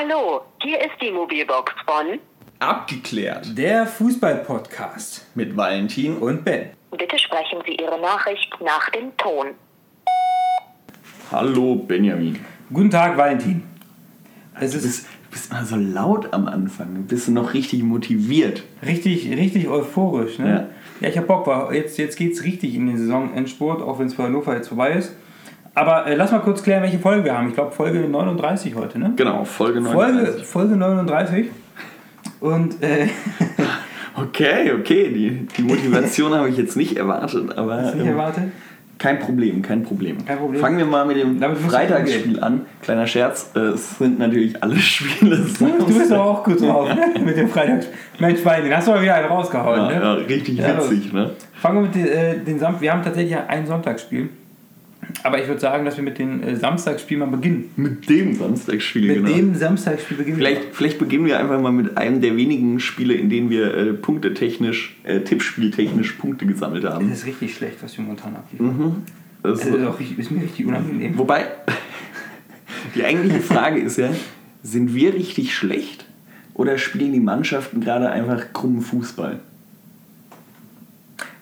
Hallo, hier ist die Mobilbox von Abgeklärt. Der Fußball-Podcast Mit Valentin und Ben. Bitte sprechen Sie Ihre Nachricht nach dem Ton. Hallo Benjamin. Guten Tag, Valentin. Es Du ist bist, du bist immer so laut am Anfang. Du bist noch richtig motiviert. richtig, richtig euphorisch. Ne? Ja. Ja, ich hab Bock, weil jetzt, jetzt geht es richtig in den Saisonendspurt, auch wenn es für Hannover jetzt vorbei ist. Aber äh, lass mal kurz klären, welche Folge wir haben. Ich glaube, Folge 39 heute, ne? Genau, Folge Folge, 39. Folge 39. Und äh, Okay, okay. Die, die Motivation habe ich jetzt nicht erwartet, aber hast du nicht ähm, erwartet? kein Problem, kein Problem. Kein Problem. Fangen wir mal mit dem du Freitagsspiel an. Kleiner Scherz, äh, es sind natürlich alle Spiele. Du bist doch auch gut drauf, ne? Mit dem Freitags. Mensch, Valentin, hast du mal wieder einen rausgehauen, ja, ne? ja, richtig Ja, witzig, ne? Fangen wir mit den, äh, den Samstag. Wir haben tatsächlich ein Sonntagsspiel. Aber ich würde sagen, dass wir mit den äh, Samstagsspielen mal beginnen. Mit dem Samstagsspiel, Mit genau. dem Samstagsspiel beginnen. Vielleicht, vielleicht beginnen wir einfach mal mit einem der wenigen Spiele, in denen wir äh, punktetechnisch, äh, tippspieltechnisch Punkte gesammelt Das haben. ist richtig schlecht, was wir momentan abliefern. Mhm. Das Es ist, auch ist mir richtig unangenehm. Wobei, die eigentliche Frage ist ja, sind wir richtig schlecht oder spielen die Mannschaften gerade einfach krummen Fußball?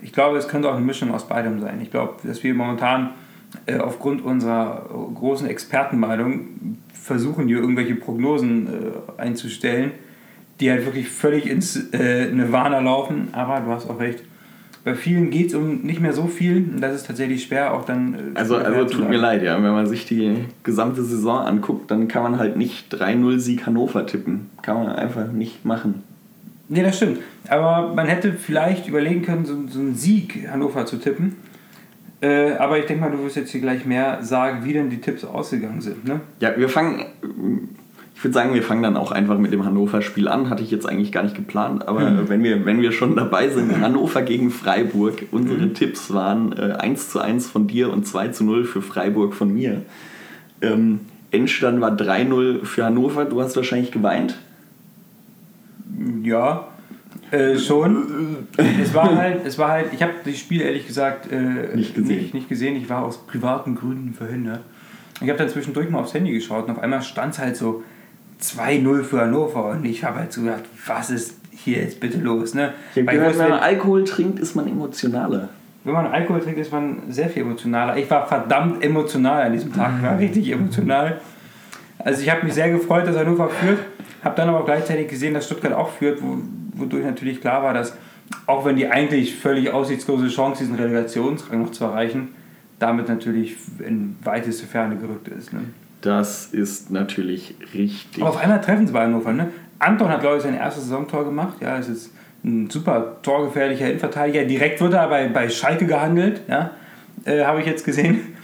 Ich glaube, es könnte auch eine Mischung aus beidem sein. Ich glaube, dass wir momentan aufgrund unserer großen Expertenmeinung versuchen, hier irgendwelche Prognosen äh, einzustellen, die halt wirklich völlig ins äh, Nirvana laufen. Aber du hast auch recht. Bei vielen geht es um nicht mehr so viel. Das ist tatsächlich schwer, auch dann. Äh, Also, also tut sagen. mir leid, ja. Wenn man sich die gesamte Saison anguckt, dann kann man halt nicht 3-0-Sieg Hannover tippen. Kann man einfach nicht machen. Nee, das stimmt. Aber man hätte vielleicht überlegen können, so, so einen Sieg Hannover zu tippen. Äh, aber ich denke mal, du wirst jetzt hier gleich mehr sagen, wie denn die Tipps ausgegangen sind. Ne? Ja, wir fangen. Ich würde sagen, wir fangen dann auch einfach mit dem Hannover-Spiel an. Hatte ich jetzt eigentlich gar nicht geplant, aber Mhm. wenn, wir, wenn wir schon dabei sind, Hannover gegen Freiburg, unsere Mhm. Tipps waren äh, 1 zu 1 von dir und 2 zu 0 für Freiburg von mir. Ähm, Endstand war 3-0 für Hannover. Du hast wahrscheinlich geweint. Ja, äh, schon. es war halt, es war halt, ich habe das Spiel ehrlich gesagt äh, Nicht gesehen. Nicht, nicht gesehen. Ich war aus privaten Gründen verhindert. Ich habe dann zwischendurch mal aufs Handy geschaut und auf einmal stand es halt so 2-0 für Hannover und ich habe halt so gedacht, was ist hier jetzt bitte los? Ne? Ich habe gehört, wenn man Alkohol trinkt, ist man emotionaler. wenn man Alkohol trinkt, ist man sehr viel emotionaler. Ich war verdammt emotional an diesem Tag, ich war richtig emotional. Also ich habe mich sehr gefreut, dass Hannover führt, habe dann aber auch gleichzeitig gesehen, dass Stuttgart auch führt, wo, wodurch natürlich klar war, dass auch wenn die eigentlich völlig aussichtslose Chance, diesen Relegationsrang noch zu erreichen, damit natürlich in weiteste Ferne gerückt ist. Ne? Das ist natürlich richtig. Aber auf einmal treffen sie bei Hannover. Ne? Anton hat, glaube ich, sein erstes Saisontor gemacht. Ja, ist jetzt ein super torgefährlicher Innenverteidiger. Direkt wird er bei, bei Schalke gehandelt, ja? äh, habe ich jetzt gesehen.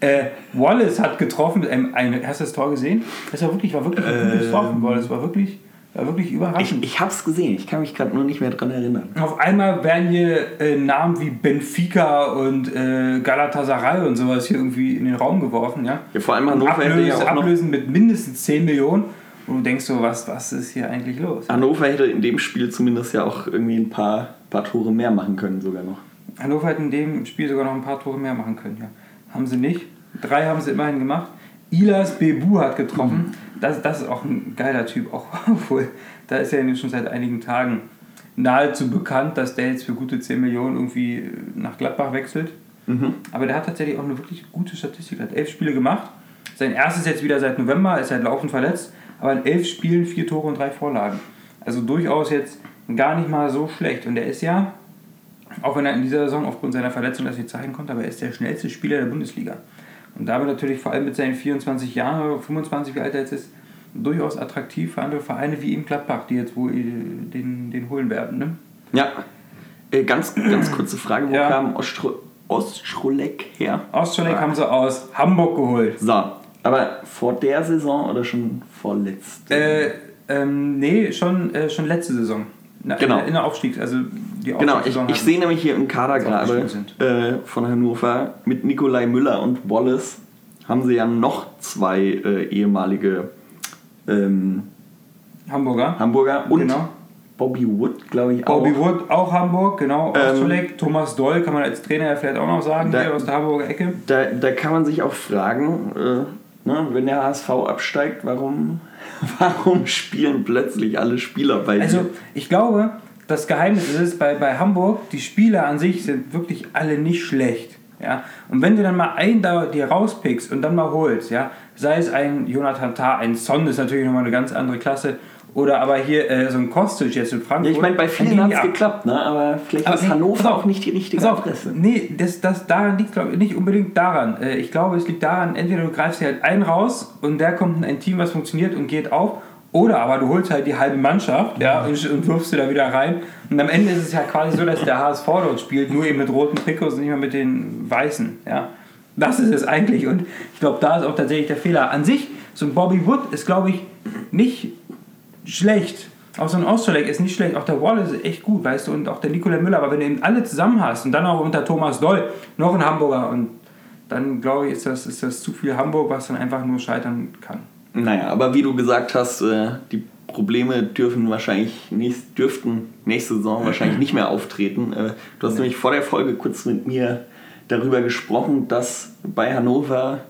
Äh, Wallace hat getroffen, ähm, ein erstes Tor gesehen. Das war wirklich, war wirklich ein gutes Tor von Wallace. War wirklich, war wirklich Ich, überraschend. ich habe es gesehen, ich kann mich gerade nur nicht mehr dran erinnern. Auf einmal werden hier äh, Namen wie Benfica und äh, Galatasaray und sowas hier irgendwie in den Raum geworfen. Ja? Ja, vor allem Hannover hätte ja Ablöse, auch noch Ablösen mit mindestens 10 Millionen. Und du denkst so, was, was ist hier eigentlich los? Hannover hätte in dem Spiel zumindest ja auch irgendwie ein paar, paar Tore mehr machen können, sogar noch. Hannover hätte in dem Spiel sogar noch ein paar Tore mehr machen können. Ja. Haben sie nicht. Drei haben sie immerhin gemacht. Ilas Bebu hat getroffen. Das, das ist auch ein geiler Typ. Auch obwohl, da ist er ja schon seit einigen Tagen nahezu bekannt, dass der jetzt für gute 10 Millionen irgendwie nach Gladbach wechselt. Mhm. Aber der hat tatsächlich auch eine wirklich gute Statistik. Er hat elf Spiele gemacht. Sein erstes jetzt wieder seit November, ist halt laufend verletzt. Aber in elf Spielen vier Tore und drei Vorlagen. Also durchaus jetzt gar nicht mal so schlecht. Und er ist ja, auch wenn er in dieser Saison aufgrund seiner Verletzung das nicht zeigen konnte, aber er ist der schnellste Spieler der Bundesliga. Und damit natürlich vor allem mit seinen 24 Jahren oder 25, wie alt er jetzt ist, durchaus attraktiv für andere Vereine wie eben Gladbach, die jetzt wohl den, den holen werden. Ne? Ja. Äh, ganz, ganz kurze Frage, wo Ja. kam Ostro Ostschroleck her? Ostscholek haben sie aus Hamburg geholt. So, aber vor der Saison oder schon vorletzte? Äh, ähm, nee, schon, äh, schon letzte Saison. Na, Genau. In, in der Aufstiegs, also die genau, ich, ich sehe nämlich hier im Kader gerade äh, von Hannover mit Nikolai Müller und Wallace haben sie ja noch zwei äh, ehemalige ähm, Hamburger. Hamburger und Genau. Bobby Wood, glaube ich, auch. Bobby Wood, auch Hamburg, genau. Ähm. Thomas Doll kann man als Trainer ja vielleicht auch noch sagen, Da- hier aus der Hamburger Ecke. Da, da kann man sich auch fragen, äh, ne, wenn der HSV absteigt, warum, warum spielen plötzlich alle Spieler bei dir? Also, ich glaube, das Geheimnis ist bei, bei Hamburg, die Spieler an sich sind wirklich alle nicht schlecht. Ja? Und wenn du dann mal einen da dir rauspickst und dann mal holst, ja, sei es ein Jonathan Tah, ein Son ist natürlich nochmal eine ganz andere Klasse, oder aber hier äh, so ein Kostic jetzt in Frankfurt. Ja, ich meine, bei vielen hat es geklappt, ne? aber vielleicht Aber ist nee, Hannover auch nicht die richtige auf, Adresse. nee, das, das daran liegt glaube ich nicht unbedingt daran. Äh, Ich glaube, es liegt daran, entweder du greifst dir halt einen raus und der kommt in ein Team, was funktioniert und geht auf, oder aber du holst halt die halbe Mannschaft ja, und, und wirfst sie da wieder rein. Und am Ende ist es ja quasi so, dass der HSV dort spielt, nur eben mit roten Trikots und nicht mehr mit den weißen. Ja. Das ist es eigentlich. Und ich glaube, da ist auch tatsächlich der Fehler. An sich, so ein Bobby Wood ist, glaube ich, nicht schlecht. Auch so ein Osterleck ist nicht schlecht. Auch der Wallace ist echt gut, weißt du, und auch der Nikola Müller. Aber wenn du eben alle zusammen hast und dann auch unter Thomas Doll, noch ein Hamburger, und dann glaube ich, ist das, ist das zu viel Hamburg, was dann einfach nur scheitern kann. Naja, aber wie du gesagt hast, äh, die Probleme dürfen wahrscheinlich nächst, dürften nächste Saison wahrscheinlich nicht mehr auftreten. Äh, Du hast nämlich vor der Folge kurz mit mir darüber gesprochen, dass bei Hannover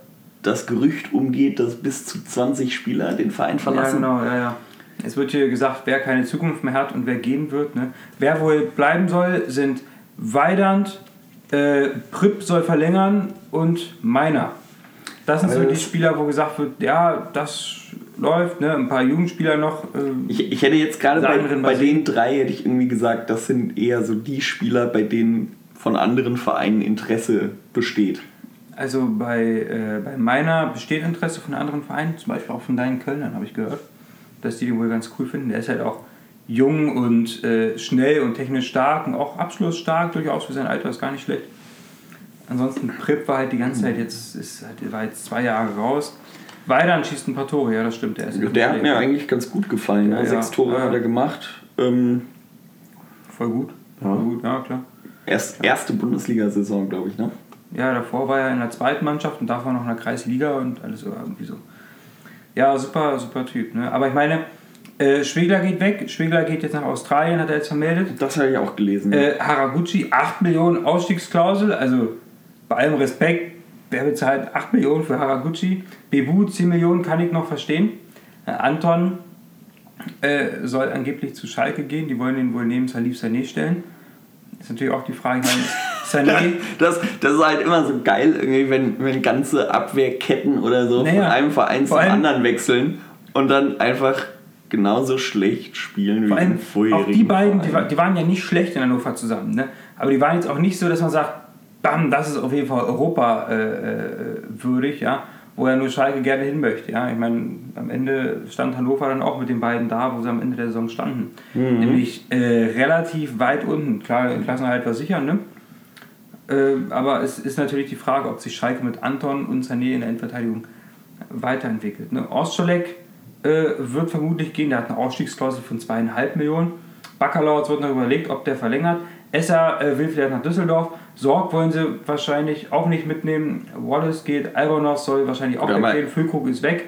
das Gerücht umgeht, dass bis zu 20 Spieler den Verein verlassen. Ja, genau, ja, ja. Es wird hier gesagt, wer keine Zukunft mehr hat und wer gehen wird. Ne? Wer wohl bleiben soll, sind Weidand, äh, Pripp soll verlängern und Meiner. Das sind so die Spieler, wo gesagt wird, ja, das läuft, ne? ein paar Jugendspieler noch. Äh, Ich, ich hätte jetzt gerade bei, bei den drei hätte ich irgendwie gesagt, das sind eher so die Spieler, bei denen von anderen Vereinen Interesse besteht. Also bei, äh, bei meiner besteht Interesse von anderen Vereinen, zum Beispiel auch von deinen Kölnern, habe ich gehört, dass die den wohl ganz cool finden. Der ist halt auch jung und äh, schnell und technisch stark und auch abschlussstark, durchaus für sein Alter ist gar nicht schlecht. Ansonsten Pripp war halt die ganze Zeit jetzt, ist, halt- war jetzt zwei Jahre raus. Weidern schießt ein paar Tore, ja, das stimmt. Der, ist Der hat mir eigentlich ganz gut gefallen. Ja, ne? ja. Sechs Tore Ja. hat er gemacht. Ähm, voll gut. Ja. Voll gut, ja, klar. erst, erste Bundesliga-Saison, glaube ich. Ne? Ja, davor war er in der zweiten Mannschaft und davor noch in der Kreisliga und alles so irgendwie so. Ja, super, super Typ. Ne? Aber ich meine, äh, Schwegler geht weg. Schwegler geht jetzt nach Australien, hat er jetzt vermeldet. Das habe ich auch gelesen. Äh, Haraguchi, 8 Millionen Ausstiegsklausel. Also bei allem Respekt, wer bezahlt 8 Millionen für Haraguchi? Bebu, 10 Millionen kann ich noch verstehen. Äh, Anton äh, soll angeblich zu Schalke gehen. Die wollen ihn wohl neben Salif Sané stellen. Ist natürlich auch die Frage, meine, Sané... Das, das ist halt immer so geil, irgendwie, wenn, wenn ganze Abwehrketten oder so Naja, von einem Verein zum anderen wechseln und dann einfach genauso schlecht spielen wie vorherigen auch die beiden, die, die waren ja nicht schlecht in Hannover zusammen, ne? aber die waren jetzt auch nicht so, dass man sagt, bam, das ist auf jeden Fall Europa äh, äh, würdig, ja? wo ja nur Schalke gerne hin möchte. Ja? Ich meine, am Ende stand Hannover dann auch mit den beiden da, wo sie am Ende der Saison standen. Mhm. Nämlich äh, relativ weit unten. Klar, Klassenerhalt war sicher, ne? Äh, aber es ist natürlich die Frage, ob sich Schalke mit Anton und Sané in der Endverteidigung weiterentwickelt. Ne? Ostscholek äh, wird vermutlich gehen, der hat eine Ausstiegsklausel von zweieinhalb Millionen. Bacalao, es wird noch überlegt, ob der verlängert. Esser will vielleicht nach Düsseldorf. Sorg wollen sie wahrscheinlich auch nicht mitnehmen. Wallace geht, Albonos soll wahrscheinlich auch weggehen. Füllkrug ist weg.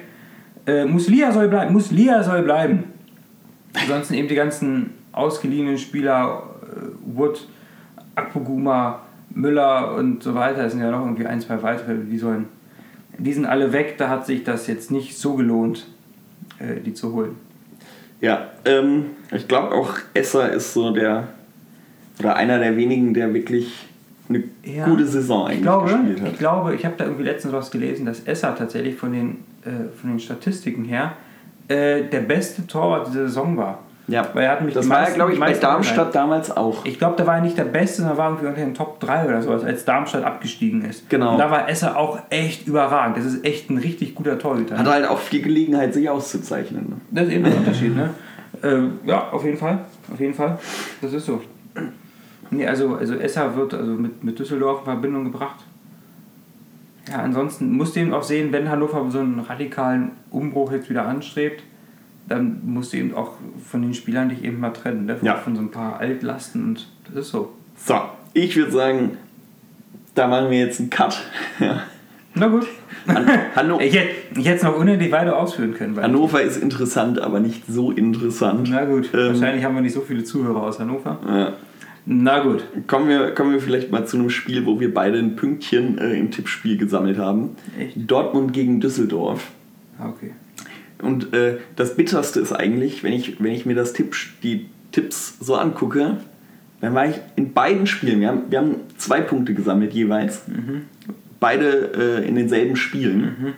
Äh, Muslia soll bleiben. Muslia soll bleiben. Ansonsten eben die ganzen ausgeliehenen Spieler, äh, Wood, Akpoguma, Müller und so weiter, es sind ja noch irgendwie ein, zwei weitere, die sollen. Die sind alle weg, da hat sich das jetzt nicht so gelohnt, äh, die zu holen. Ja, ähm, ich glaube auch Esser ist so der oder einer der wenigen, der wirklich eine Ja. gute Saison eigentlich Ich glaube, gespielt hat. ich glaube, ich habe da irgendwie letztens was gelesen, dass Esser tatsächlich von den, äh, von den Statistiken her äh, der beste Torwart dieser Saison war. ja, Weil er hat nämlich das war ja, glaube ich, bei Darmstadt damals auch. Ich glaube, da war er nicht der Beste, sondern war irgendwie unter den Top 3 oder sowas, als Darmstadt abgestiegen ist. Genau. Und da war Esser auch echt überragend. Das ist echt ein richtig guter Torhüter. Hat halt auch viel Gelegenheit, sich auszuzeichnen. Ne? Das ist eben der Unterschied, ne? Ähm, ja, auf jeden Fall. Auf jeden Fall. Das ist so. Nee, also, also Esser wird also mit, mit Düsseldorf in Verbindung gebracht. Ja, ansonsten musst du eben auch sehen, wenn Hannover so einen radikalen Umbruch jetzt wieder anstrebt, dann musst du eben auch von den Spielern dich eben mal trennen, ne? Von, Ja. von so ein paar Altlasten und das ist so. So, ich würde sagen, da machen wir jetzt einen Cut. Ja. Na gut. Han Hanno Ich hätte ich hätte es noch unendlich weiter ausführen können. Hannover ist interessant, aber nicht so interessant. Na gut, Ähm, wahrscheinlich haben wir nicht so viele Zuhörer aus Hannover. Ja. Na gut. Kommen wir, kommen wir vielleicht mal zu einem Spiel, wo wir beide ein Pünktchen äh, im Tippspiel gesammelt haben. Echt? Dortmund gegen Düsseldorf. Ah, Okay. Und äh, das Bitterste ist eigentlich, wenn ich, wenn ich mir das Tipp, die Tipps so angucke, dann war ich in beiden Spielen, wir haben, wir haben zwei Punkte gesammelt jeweils, beide äh, in denselben Spielen.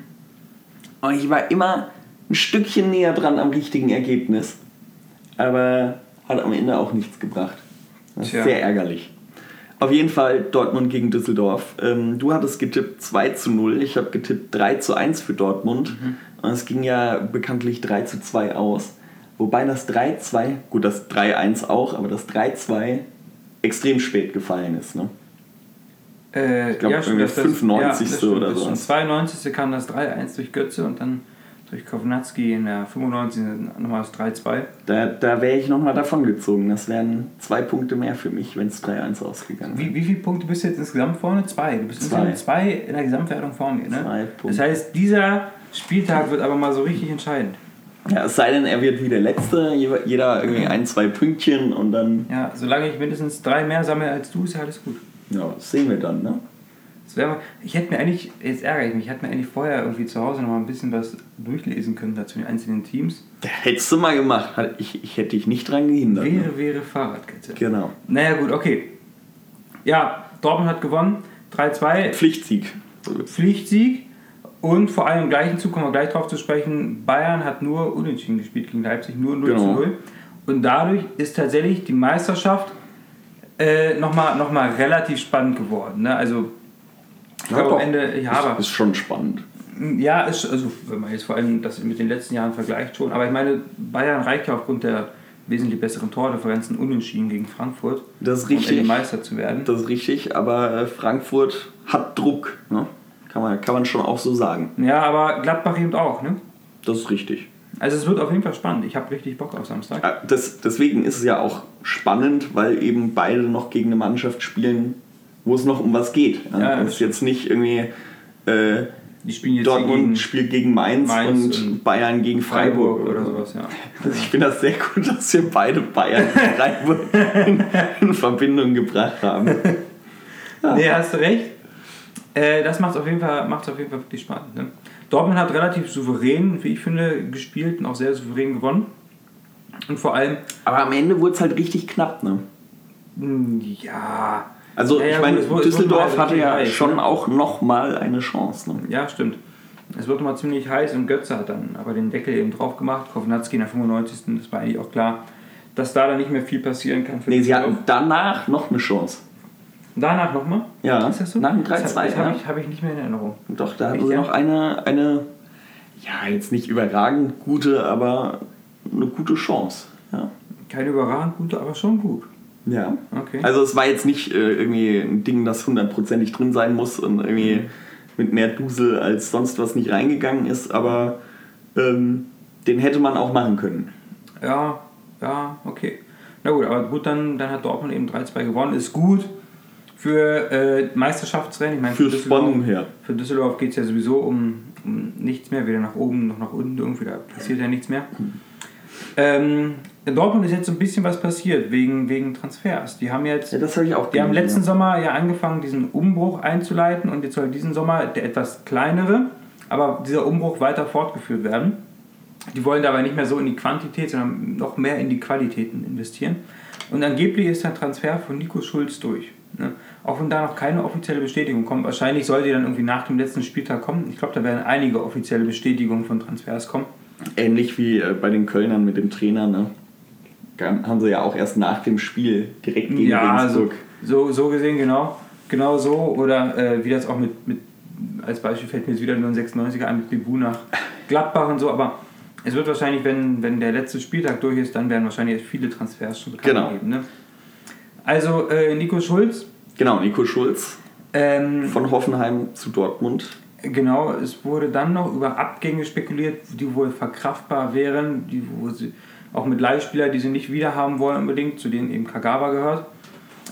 Und ich war immer ein Stückchen näher dran am richtigen Ergebnis, aber hat am Ende auch nichts gebracht. Tja. sehr ärgerlich. Auf jeden Fall Dortmund gegen Düsseldorf. Ähm, du hattest getippt 2 zu 0, ich habe getippt 3 zu 1 für Dortmund. Und es ging ja bekanntlich 3 zu 2 aus. Wobei das 3-2, gut, das 3-1 auch, aber das 3-2 extrem spät gefallen ist. Ne? Äh, glaub, irgendwie das- das- 95. das stimmt, oder das stimmt. sowas. 92. kam das 3-1 durch Götze und dann durch Kovnatski in der 95. nochmal das 3-2. Da, da wäre ich nochmal davon gezogen. Das wären zwei Punkte mehr für mich, wenn es 3-1 ausgegangen wäre. Wie, wie viele Punkte bist du jetzt insgesamt vorne? Zwei. Du bist Zwei. insgesamt zwei in der Gesamtwertung vor mir. Ne? Zwei Punkte. Das heißt, dieser Spieltag wird aber mal so richtig entscheidend. Ja, es sei denn, er wird wie der Letzte, je- jeder irgendwie ein, zwei Pünktchen und dann, Ja, solange ich mindestens drei mehr sammle als du, ist ja alles gut. ja, das sehen wir dann, ne? Ich hätte mir eigentlich, jetzt ärgere ich mich, ich hätte mir eigentlich vorher irgendwie zu Hause noch mal ein bisschen was durchlesen können dazu den einzelnen Teams. Da hättest du mal gemacht. Ich, ich hätte dich nicht dran gehindert. Ne? Wäre, wäre Fahrradkette. Genau. Naja, gut, okay. Ja, Dortmund hat gewonnen. 3-2, Pflichtsieg. Pflichtsieg. Und vor allem im gleichen Zug kommen wir gleich drauf zu sprechen. Bayern hat nur unentschieden gespielt gegen Leipzig, nur 0 Genau. zu 0. Und dadurch ist tatsächlich die Meisterschaft äh, nochmal noch mal relativ spannend geworden. Ne? Also, ich glaube am Ende, ja, aber. Ist schon spannend. Ja, ist, also wenn man jetzt vor allem das mit den letzten Jahren vergleicht schon. Aber ich meine, Bayern reicht ja aufgrund der wesentlich besseren Tordifferenzen unentschieden gegen Frankfurt. Das ist Um Ende richtig. Meister zu werden. Das ist richtig, aber äh, Frankfurt hat Druck. Ne? Kann, man, kann man schon auch so sagen. Ja, aber Gladbach eben auch, ne? Das ist richtig. Also es wird auf jeden Fall spannend. Ich habe richtig Bock auf Samstag. Ja, Das, deswegen ist es ja auch spannend, weil eben beide noch gegen eine Mannschaft spielen, wo es noch um was geht. Ja, Ja, es ist jetzt nicht irgendwie äh, Die spielen jetzt Dortmund gegen spielt gegen Mainz, Mainz und, und Bayern gegen Freiburg, Freiburg oder sowas, ja. Also ich finde das sehr gut, dass wir beide Bayern und Freiburg in, in Verbindung gebracht haben. Nee, hast du recht. Äh, das macht es auf, jeden Fall- macht's auf jeden Fall wirklich spannend. Ne? Dortmund hat relativ souverän, wie ich finde, gespielt und auch sehr souverän gewonnen. Und vor allem, Aber am Ende wurde es halt richtig knapp, ne? mh, ja. Also Ja, ich meine, wurde- wurde Düsseldorf hatte ja heiß, schon ne? auch nochmal eine Chance. Ne? Ja, stimmt. Es wird mal ziemlich heiß und Götze hat dann aber den Deckel eben drauf gemacht. Kovnatski in der 95. Das war eigentlich auch klar, dass da dann nicht mehr viel passieren kann. Für Nee, sie hatten danach noch eine Chance. Danach nochmal? Ja, Ist das so? nach dem Das 3-2, Das habe ja. ich, hab ich nicht mehr in Erinnerung. Doch, da hatten sie noch eine, eine, ja, jetzt nicht überragend gute, aber eine gute Chance. Ja. Keine überragend gute, aber schon gut. Ja. Okay. Also es war jetzt nicht äh, irgendwie ein Ding, das hundertprozentig drin sein muss und irgendwie Mhm. mit mehr Dusel als sonst was nicht reingegangen ist, aber ähm, den hätte man auch machen können. Ja, ja, okay. Na gut, aber gut, dann, dann hat Dortmund eben 3-2 gewonnen. Ist gut für äh, Meisterschaftsrennen. Ich meine, Für Düsseldorf- Spannung her. Für Düsseldorf geht es ja sowieso um, um nichts mehr, weder nach oben noch nach unten. Irgendwie, da passiert ja nichts mehr. Ähm, in Dortmund ist jetzt so ein bisschen was passiert wegen, wegen Transfers. Die haben jetzt Ja, das habe ich auch Die haben letzten ja. Sommer ja angefangen, diesen Umbruch einzuleiten und jetzt soll diesen Sommer der etwas kleinere, aber dieser Umbruch weiter fortgeführt werden. Die wollen dabei nicht mehr so in die Quantität, sondern noch mehr in die Qualitäten investieren. Und angeblich ist der Transfer von Nico Schulz durch. Ne? Auch wenn da noch keine offizielle Bestätigung kommt. Wahrscheinlich soll die dann irgendwie nach dem letzten Spieltag kommen. Ich glaube, da werden einige offizielle Bestätigungen von Transfers kommen. Ähnlich wie äh, bei den Kölnern mit dem Trainer, ne? Haben sie ja auch erst nach dem Spiel direkt gegen Ja, also Regensburg. so, so gesehen, genau. Genau so. Oder äh, wie das auch mit, mit, als Beispiel fällt mir jetzt wieder nur ein 96er ein mit Bibu nach Gladbach und so. Aber es wird wahrscheinlich, wenn, wenn der letzte Spieltag durch ist, dann werden wahrscheinlich viele Transfers schon bekannt Genau. geben. Ne? Also äh, Nico Schulz, Genau, Nico Schulz ähm, von Hoffenheim zu Dortmund. Genau, es wurde dann noch über Abgänge spekuliert, die wohl verkraftbar wären, die wo sie auch mit Leihspieler, die sie nicht wieder haben wollen unbedingt, zu denen eben Kagawa gehört.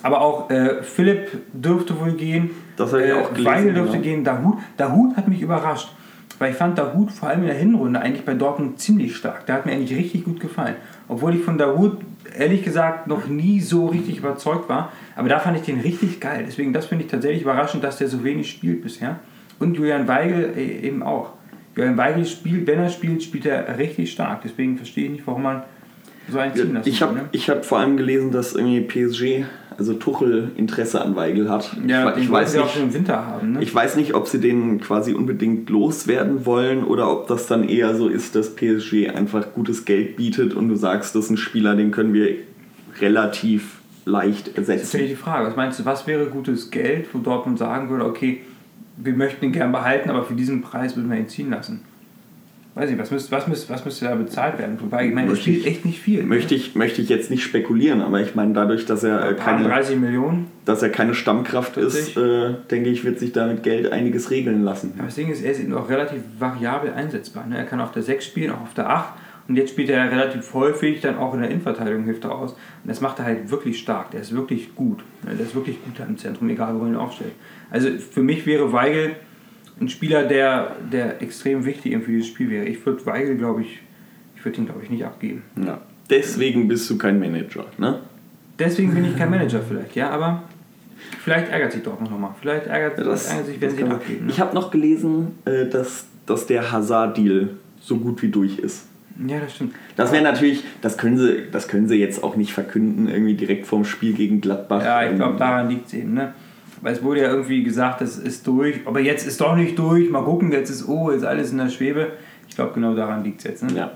Aber auch äh, Philipp dürfte wohl gehen. Das äh, auch gelesen, Weigel dürfte genau. gehen. Dahut, Dahut hat mich überrascht. Weil ich fand Dahut vor allem in der Hinrunde eigentlich bei Dortmund ziemlich stark. Der hat mir eigentlich richtig gut gefallen. Obwohl ich von Dahut ehrlich gesagt noch nie so richtig überzeugt war. Aber da fand ich den richtig geil. Deswegen, das finde ich tatsächlich überraschend, dass der so wenig spielt bisher. Und Julian Weigel äh, eben auch. Julian Weigel spielt, wenn er spielt, spielt er richtig stark. Deswegen verstehe ich nicht, warum man so einen ziehen lassen Ich habe ne? ich hab vor allem gelesen, dass irgendwie PSG, also Tuchel, Interesse an Weigel hat. Ja, ich, ich, weiß sie auch nicht, schon im Winter haben. Ne? ich weiß nicht, ob sie den quasi unbedingt loswerden wollen oder ob das dann eher so ist, dass PSG einfach gutes Geld bietet und du sagst, das ist ein Spieler, den können wir relativ leicht Das ist natürlich ersetzen. die Frage. Was meinst du, was wäre gutes Geld, wo Dortmund sagen würde, okay, wir möchten ihn gern behalten, aber für diesen Preis würden wir ihn ziehen lassen? Weiß ich, was müsste, was müsste, was müsste da bezahlt werden? Wobei, ich meine, er Möchte spielt ich- echt nicht viel. Möchte ich, möchte ich jetzt nicht spekulieren, aber ich meine, dadurch, dass er, äh, keine, 30 Millionen. dass er keine Stammkraft 40. ist, äh, denke ich, wird sich da mit Geld einiges regeln lassen. Aber das Ding ist, er ist eben auch relativ variabel einsetzbar. Ne? Er kann auf der 6 spielen, auch auf der 8. Und jetzt spielt er relativ häufig dann auch in der Innenverteidigung, hilft er aus. Und das macht er halt wirklich stark. Der ist wirklich gut. Ne? Der ist wirklich gut da im Zentrum, egal wo man ihn aufstellt. Also für mich wäre Weigel ein Spieler, der, der extrem wichtig für dieses Spiel wäre. Ich würde Weigel, glaube ich, ich würde ihn, glaube ich, nicht abgeben. Ja. Deswegen bist du kein Manager, ne? Deswegen bin ich kein Manager vielleicht, ja, aber vielleicht ärgert sich Dortmund nochmal. Vielleicht ärgert, Das, ärgert sich, wenn sie ihn abgeben. Ne? Ich habe noch gelesen, äh, dass, dass der Hazard-Deal so gut wie durch ist. Ja, das stimmt. Das wäre natürlich, das können, sie, das können sie jetzt auch nicht verkünden, irgendwie direkt vorm Spiel gegen Gladbach. Ja, ich glaube, daran liegt es eben. Ne? Weil es wurde ja irgendwie gesagt, das ist durch, aber jetzt ist doch nicht durch. Mal gucken, jetzt ist oh, jetzt alles in der Schwebe. Ich glaube, genau daran liegt es jetzt. Ne? Ja.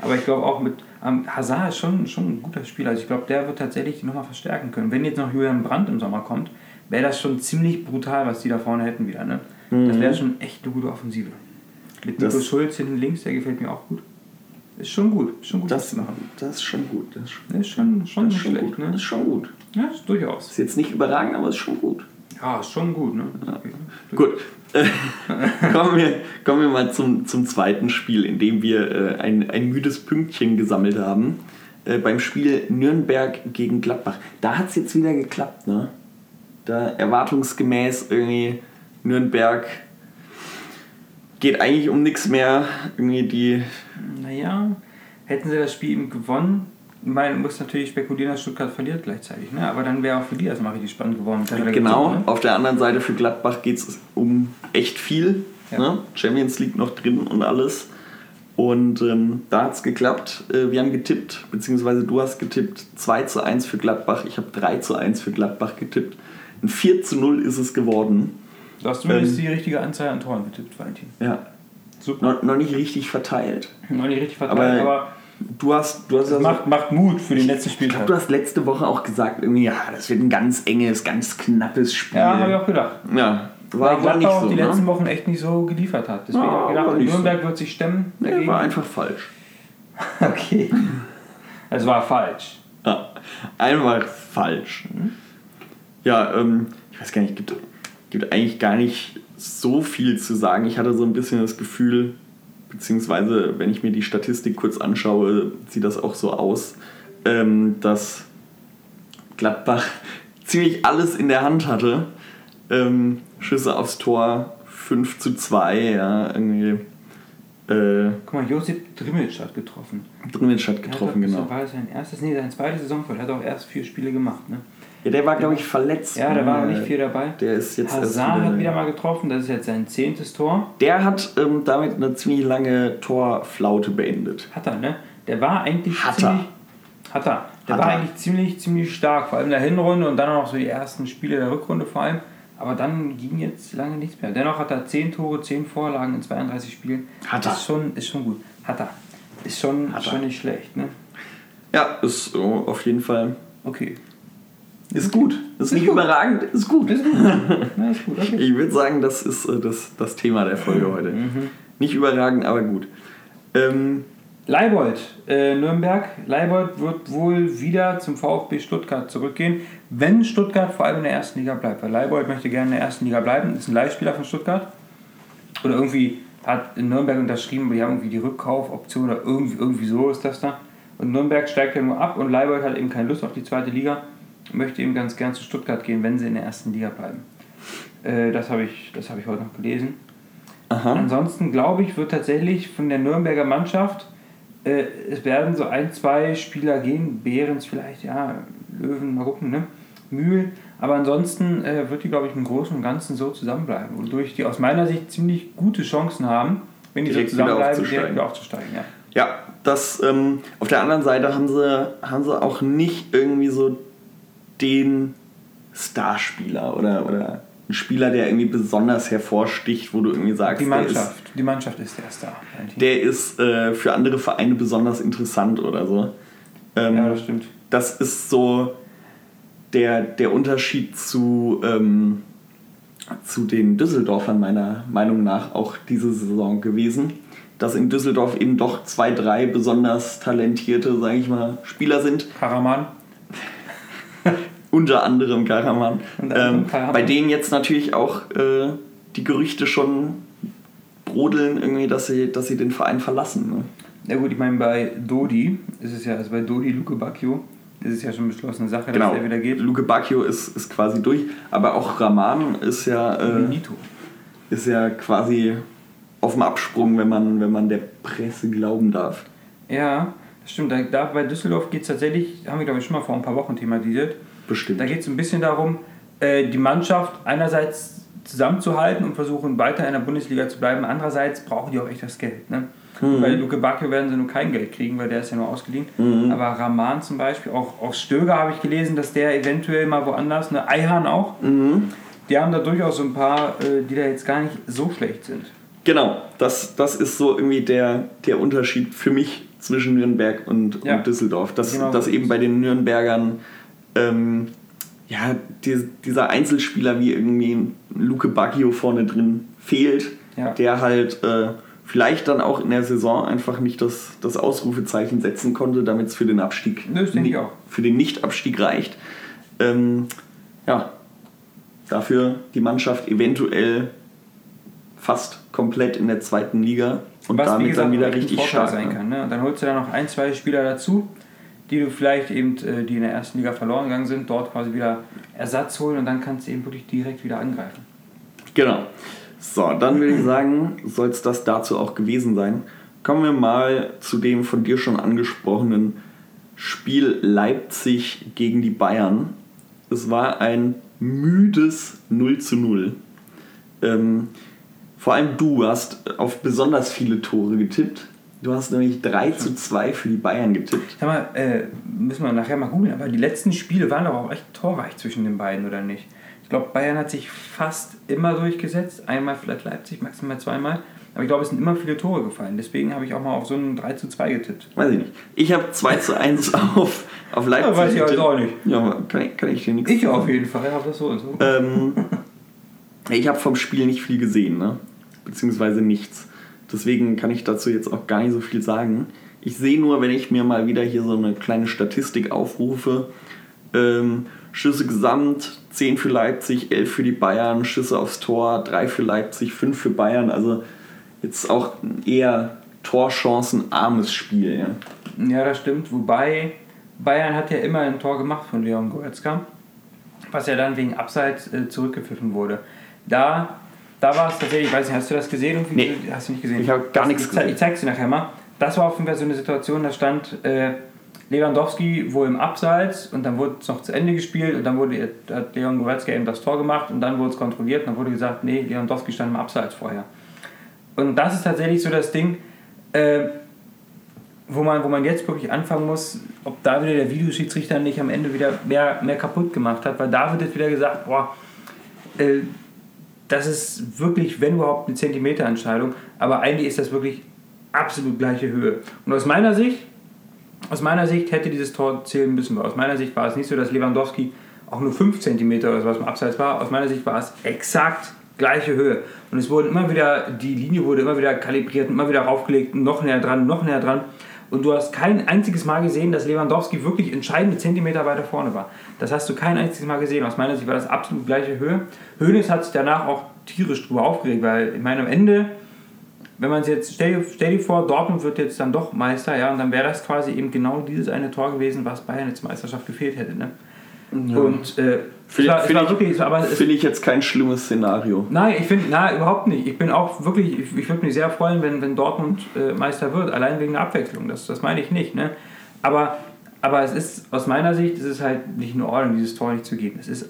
Aber ich glaube auch mit ähm, Hazard ist schon, schon ein guter Spieler. Also ich glaube, der wird tatsächlich nochmal verstärken können. Wenn jetzt noch Julian Brandt im Sommer kommt, wäre das schon ziemlich brutal, was die da vorne hätten wieder. Ne? Das wäre schon echt eine gute Offensive. Mit Nico Mhm. Das- Schulz hinten links, der gefällt mir auch gut. Ist schon gut. Ist schon gut, Das, machen. das ist schon gut. Das ist, Das ist schon, schon das ist schon schlecht. gut. Das Ne? ist schon gut. Ja, ist durchaus. Ist jetzt nicht überragend, aber ist schon gut. Ja, ist schon gut. Ne? Gut. Äh, kommen, wir, kommen wir mal zum, zum zweiten Spiel, in dem wir äh, ein, ein müdes Pünktchen gesammelt haben. Äh, beim Spiel Nürnberg gegen Gladbach. Da hat es jetzt wieder geklappt, ne? Da erwartungsgemäß irgendwie Nürnberg geht eigentlich um nichts mehr. Irgendwie die. Naja, hätten sie das Spiel eben gewonnen, man muss natürlich spekulieren, dass Stuttgart verliert gleichzeitig, ne? aber dann wäre auch für die das mal richtig spannend geworden. Genau, gezogen, ne? auf der anderen Seite für Gladbach geht es um echt viel. Ja. Ne? Champions League noch drin und alles. Und ähm, da hat es geklappt. Äh, wir haben getippt, beziehungsweise du hast getippt 2 zu 1 für Gladbach. Ich habe 3 zu 1 für Gladbach getippt. Ein 4 zu 0 ist es geworden. Du hast zumindest Ähm, die richtige Anzahl an Toren getippt, Valentin. Ja. Super. Noch, noch nicht richtig verteilt. Noch nicht richtig verteilt, Aber- aber, Du hast, du hast, das also, macht, macht Mut für den letzten ich glaube, Spieltag. du hast letzte Woche auch gesagt, irgendwie, ja, das wird ein ganz enges, ganz knappes Spiel. Ja, habe ich auch gedacht. Ja, Weil war, war nicht auch so. die ne? letzten Wochen echt nicht so geliefert hat. Deswegen Ja, habe ich gedacht, nicht so. Nürnberg wird sich stemmen. Nee, war einfach falsch. Okay. Es war falsch. Ja, einfach falsch. Ja, ähm, ich weiß gar nicht, gibt, gibt eigentlich gar nicht so viel zu sagen. Ich hatte so ein bisschen das Gefühl, beziehungsweise wenn ich mir die Statistik kurz anschaue, sieht das auch so aus, ähm, dass Gladbach ziemlich alles in der Hand hatte. Ähm, Schüsse aufs Tor 5 zu 2, ja, irgendwie. Äh, Guck mal, Josip Drimmitsch hat getroffen. Drimmitsch hat hat getroffen, doch- genau. War das sein erstes? Nee, sein zweites Saisontor. Er hat auch erst vier Spiele gemacht. Ne? Ja, der war, glaube ich, verletzt. Ja, da war Äh, nicht viel dabei. Der ist jetzt Hazard hat wieder mal getroffen. Das ist jetzt sein zehntes Tor. Der hat ähm, damit eine ziemlich lange Torflaute beendet. Hat er, ne? Der war eigentlich Hat er. ziemlich. Hat er. Der Hat war er. eigentlich ziemlich, ziemlich stark. Vor allem in der Hinrunde und dann auch noch so die ersten Spiele der Rückrunde vor allem. Aber dann ging jetzt lange nichts mehr. Dennoch hat er 10 Tore, 10 Vorlagen in 32 Spielen. Hat er. Ist schon, ist schon gut. Hat er. Ist schon, Hat er. schon nicht schlecht, ne? Ja, ist auf jeden Fall. Okay. Ist gut. Ist nicht gut. überragend, ist gut. Ist gut. Na, ist gut, okay. Ich würde sagen, das ist äh, das, das Thema der Folge heute. Mhm. Nicht überragend, aber gut. Ähm, Leibold, äh, Nürnberg. Leibold wird wohl wieder zum VfB Stuttgart zurückgehen, wenn Stuttgart vor allem in der ersten Liga bleibt. Weil Leibold möchte gerne in der ersten Liga bleiben, ist ein Leihspieler von Stuttgart. Oder irgendwie hat in Nürnberg unterschrieben, die haben irgendwie die Rückkaufoption oder irgendwie, irgendwie so ist das da. Und Nürnberg steigt ja nur ab und Leibold hat eben keine Lust auf die zweite Liga, möchte eben ganz gern zu Stuttgart gehen, wenn sie in der ersten Liga bleiben. Äh, das habe ich, das hab ich heute noch gelesen. aha. Ansonsten glaube ich, wird tatsächlich von der Nürnberger Mannschaft Äh, es werden so ein, zwei Spieler gehen, Behrens vielleicht, ja, Löwen, mal gucken, ne? Mühl. Aber ansonsten äh, wird die, glaube ich, im Großen und Ganzen so zusammenbleiben. Und durch die aus meiner Sicht ziemlich gute Chancen haben, wenn die Direkt so wieder zusammenbleiben, aufzusteigen. direkt wieder aufzusteigen. Ja. Ja, das ähm, auf der anderen Seite haben sie, haben sie auch nicht irgendwie so den Starspieler oder, oder einen Spieler, der irgendwie besonders hervorsticht, wo du irgendwie sagst, Die Mannschaft, die Mannschaft ist der Star. ist, der ist äh, für andere Vereine besonders interessant oder so. Ähm, ja, das stimmt. das ist so der, der Unterschied zu, ähm, zu den Düsseldorfern meiner Meinung nach auch diese Saison gewesen. Dass in Düsseldorf eben doch zwei, drei besonders talentierte, sage ich mal, Spieler sind. Karaman. Unter anderem Karaman. Ähm, bei denen jetzt natürlich auch äh, die Gerüchte schon brodeln, irgendwie, dass sie, dass sie den Verein verlassen. Ne? Ja gut, ich meine, bei Dodi ist es ja, also bei Dodi Luke Bacchio ist es ja schon beschlossene Sache, Genau. dass er wieder geht. Luke Bacchio ist, ist quasi durch, aber auch Raman ist ja, äh, Nito. ist ja quasi auf dem Absprung, wenn man, wenn man der Presse glauben darf. Ja, das stimmt. Da, da bei Düsseldorf geht es tatsächlich, haben wir glaube ich schon mal vor ein paar Wochen thematisiert. Bestimmt. Da geht es ein bisschen darum, äh, die Mannschaft einerseits zusammenzuhalten und versuchen weiter in der Bundesliga zu bleiben. Andererseits brauchen die auch echt das Geld. Ne? Bei Luke Bacchio werden sie nur kein Geld kriegen, weil der ist ja nur ausgeliehen. Aber Rahman zum Beispiel, auch, auch Stöger habe ich gelesen, dass der eventuell mal woanders, ne, Eihahn auch, die haben da durchaus so ein paar, äh, die da jetzt gar nicht so schlecht sind. Genau, das, das ist so irgendwie der, der Unterschied für mich zwischen Nürnberg und, Ja. und Düsseldorf. Dass, Genau dass eben bei den Nürnbergern ähm, ja, die, dieser Einzelspieler wie irgendwie Luke Bacchio vorne drin fehlt, Ja. der halt äh, vielleicht dann auch in der Saison einfach nicht das, das Ausrufezeichen setzen konnte, damit es für den Abstieg Das für den Nicht-Abstieg reicht. Ähm, ja, dafür die Mannschaft eventuell fast komplett in der zweiten Liga und Was, damit gesagt, dann wieder richtig stark. sein ne? kann. Ne? Und dann holst du da noch ein, zwei Spieler dazu, die du vielleicht eben, äh, die in der ersten Liga verloren gegangen sind, dort quasi wieder Ersatz holen und dann kannst du eben wirklich direkt wieder angreifen. Genau. So, dann würde ich sagen, soll es das dazu auch gewesen sein. Kommen wir mal zu dem von dir schon angesprochenen Spiel Leipzig gegen die Bayern. Es war ein müdes 0 zu 0. Ähm, vor allem du hast auf besonders viele Tore getippt. Du hast nämlich 3 zu 2 für die Bayern getippt. Sag mal, äh, müssen wir nachher mal googeln, aber die letzten Spiele waren doch auch echt torreich zwischen den beiden, oder nicht? Ich glaube, Bayern hat sich fast immer durchgesetzt. Einmal vielleicht Leipzig, maximal zweimal. Aber ich glaube, es sind immer viele Tore gefallen. Deswegen habe ich auch mal auf so einen 3 zu 2 getippt. Weiß ich nicht. Ich habe 2 zu 1 auf, auf Leipzig Ja, weiß ich halt getippt. auch nicht. Ja, kann, ich- kann ich dir nichts Ich auf jeden Fall, ja, das so und so. Ähm, ich habe vom Spiel nicht viel gesehen, ne? beziehungsweise nichts. Deswegen kann ich dazu jetzt auch gar nicht so viel sagen. Ich sehe nur, wenn ich mir mal wieder hier so eine kleine Statistik aufrufe, ähm, Schüsse gesamt, 10 für Leipzig, 11 für die Bayern, Schüsse aufs Tor, 3 für Leipzig, 5 für Bayern. Also jetzt auch eher torchancenarmes Spiel. Ja. Ja, das stimmt. Wobei Bayern hat ja immer ein Tor gemacht von Leon Goretzka, was ja dann wegen Abseits äh, zurückgepfiffen wurde. Da, da war es tatsächlich, ich weiß nicht, hast du das gesehen? Nee. Hast du nicht gesehen? Ich habe gar nichts ich, gesehen. ich zeig's dir nachher mal. Das war auf jeden Fall so eine Situation, da stand äh, Lewandowski wohl im Abseits und dann wurde es noch zu Ende gespielt und dann wurde, hat Leon Goretzka eben das Tor gemacht und dann wurde es kontrolliert und dann wurde gesagt, nee, Lewandowski stand im Abseits vorher. Und das ist tatsächlich so das Ding, äh, wo man, wo man jetzt wirklich anfangen muss, ob da wieder der Videoschiedsrichter nicht am Ende wieder mehr, mehr kaputt gemacht hat, weil da wird jetzt wieder gesagt, boah, äh, das ist wirklich, wenn überhaupt, eine Zentimeterentscheidung, aber eigentlich ist das wirklich absolut gleiche Höhe. Und aus meiner Sicht, aus meiner Sicht hätte dieses Tor zählen müssen. Aus meiner Sicht war es nicht so, dass Lewandowski auch nur 5 cm oder sowas im Abseits war. Aus meiner Sicht war es exakt gleiche Höhe. Und es wurden immer wieder, die Linie wurde immer wieder kalibriert, immer wieder raufgelegt, noch näher dran, noch näher dran. Und du hast kein einziges Mal gesehen, dass Lewandowski wirklich entscheidende Zentimeter weiter vorne war. Das hast du kein einziges Mal gesehen. Aus meiner Sicht war das absolut gleiche Höhe. Hoeneß hat sich danach auch tierisch drüber aufgeregt, weil ich meine, am Ende wenn man es jetzt, stell dir, stell dir vor, Dortmund wird jetzt dann doch Meister, ja, und dann wäre das quasi eben genau dieses eine Tor gewesen, was Bayern jetzt Meisterschaft gefehlt hätte. Ne? Und äh, Finde find ich, find ich jetzt kein schlimmes Szenario. Nein, ich finde, na, überhaupt nicht. Ich bin auch wirklich, ich, ich würde mich sehr freuen, wenn, wenn Dortmund äh, Meister wird, allein wegen der Abwechslung. Das, das meine ich nicht. Ne? Aber, aber es ist, aus meiner Sicht, ist es halt nicht in Ordnung, dieses Tor nicht zu geben. Es ist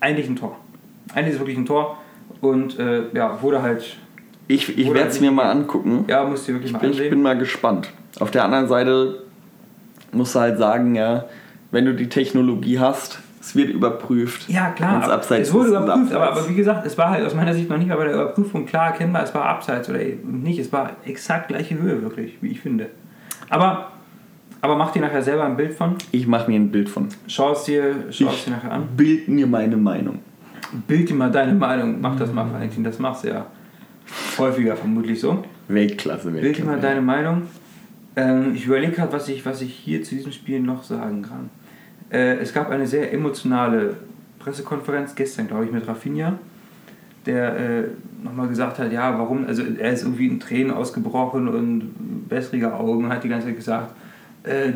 eigentlich ein Tor. Eigentlich ist es wirklich ein Tor und äh, ja, wurde halt, Ich, ich werde es mir mal angucken. ja, musst du wirklich mal Ich bin, ich ansehen. bin mal gespannt. Auf der anderen Seite musst du halt sagen, ja, wenn du die Technologie hast, es wird überprüft. Ja, klar. Abseits es wurde überprüft, aber, aber wie gesagt, es war halt aus meiner Sicht noch nicht mal bei der Überprüfung klar erkennbar, es war abseits oder nicht. Es war exakt gleiche Höhe, wirklich, wie ich finde. Aber, aber mach dir nachher selber ein Bild von. Ich mache mir ein Bild von. Schau es dir, schau es dir nachher an. Bild mir meine Meinung. Bild dir mal deine Meinung. Mach das mal, Valentin. Das machst du ja häufiger vermutlich so. Weltklasse, Bild dir Weltklasse. mal deine Meinung. Ähm, ich überlege gerade, was ich, was ich hier zu diesem Spiel noch sagen kann. Äh, es gab eine sehr emotionale Pressekonferenz gestern, glaube ich, mit Rafinha, der äh, nochmal gesagt hat, ja, warum, also er ist irgendwie in Tränen ausgebrochen und wässrige Augen, hat die ganze Zeit gesagt, äh,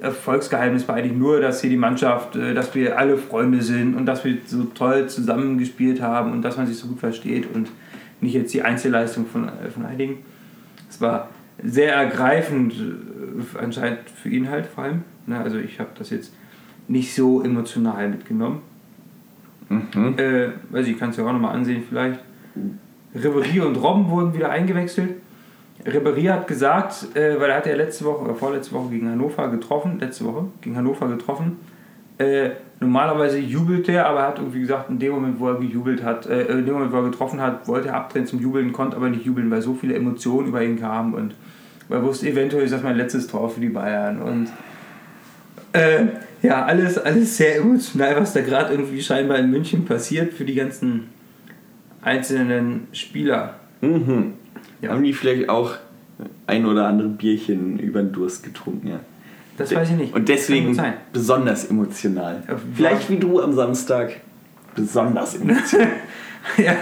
Erfolgsgeheimnis war eigentlich nur, dass hier die Mannschaft, äh, dass wir alle Freunde sind und dass wir so toll zusammengespielt haben und dass man sich so gut versteht und nicht jetzt die Einzelleistung von, äh, von einigen. Es war sehr ergreifend, anscheinend für ihn halt vor allem. Ne, also ich habe das jetzt nicht so emotional mitgenommen. Mhm. Äh, weiß ich, kannst du ja auch nochmal ansehen vielleicht. Ribery und Robben wurden wieder eingewechselt. Ribery hat gesagt, äh, weil er hat ja letzte Woche oder vorletzte Woche gegen Hannover getroffen, letzte Woche gegen Hannover getroffen. Äh, normalerweise jubelt er, aber er hat irgendwie gesagt, in dem Moment, wo er gejubelt hat, äh, in dem Moment, wo er getroffen hat, wollte er abdrehen zum Jubeln, konnte aber nicht jubeln, weil so viele Emotionen über ihn kamen und weil er wusste, eventuell ist das mein letztes Tor für die Bayern und äh, ja, alles, alles sehr emotional, was da gerade irgendwie scheinbar in München passiert für die ganzen einzelnen Spieler. Mhm. Ja. Haben die vielleicht auch ein oder andere Bierchen über den Durst getrunken, ja. Das weiß ich nicht. Und deswegen besonders emotional. Ja, Vielleicht wie du am Samstag. Besonders emotional. ja,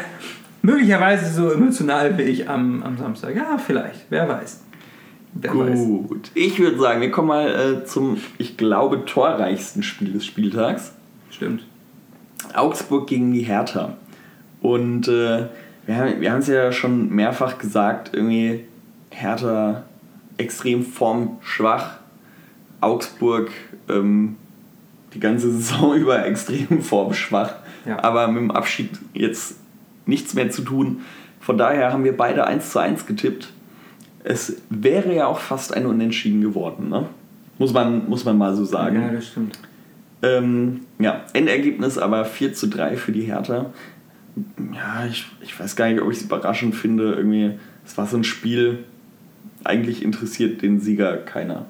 möglicherweise so emotional wie ich am, am Samstag. Ja, vielleicht. Wer weiß. Wer weiß. Gut. Ich würde sagen, wir kommen mal äh, zum, ich glaube, torreichsten Spiel des Spieltags. Stimmt. Augsburg gegen die Hertha. Und äh, wir haben wir haben es ja schon mehrfach gesagt, irgendwie Hertha extrem formschwach. Augsburg ähm, die ganze Saison über extrem formschwach. Ja. Aber mit dem Abschied jetzt nichts mehr zu tun. Von daher haben wir beide 1 zu 1 getippt. Es wäre ja auch fast ein Unentschieden geworden, ne? Muss man, muss man mal so sagen. Ja, das stimmt. Ähm, ja, Endergebnis aber 4 zu 3 für die Hertha. Ja, ich, ich weiß gar nicht, ob ich es überraschend finde. Irgendwie, es war so ein Spiel, eigentlich interessiert den Sieger keiner.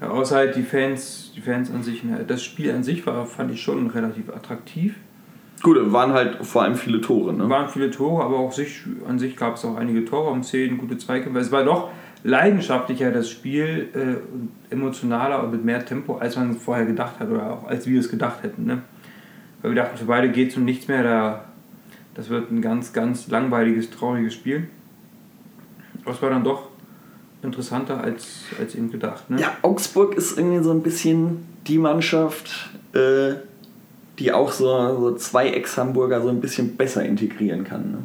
Ja, außer halt die Fans, die Fans an sich. ne, Das Spiel an sich war, fand ich schon relativ attraktiv. Gut, es waren halt vor allem viele Tore, ne? waren viele Tore, aber auch sich, an sich gab es auch einige Tore um 10, gute Zweikämpfe. Es war doch leidenschaftlicher das Spiel, äh, emotionaler und mit mehr Tempo, als man vorher gedacht hat oder auch als wir es gedacht hätten. Ne? Weil wir dachten, für beide geht es um nichts mehr, da, das wird ein ganz, ganz langweiliges, trauriges Spiel. Aber es war dann doch interessanter als, als eben gedacht. Ne? Ja, Augsburg ist irgendwie so ein bisschen die Mannschaft, äh, die auch so, so zwei Ex-Hamburger so ein bisschen besser integrieren kann. Ne?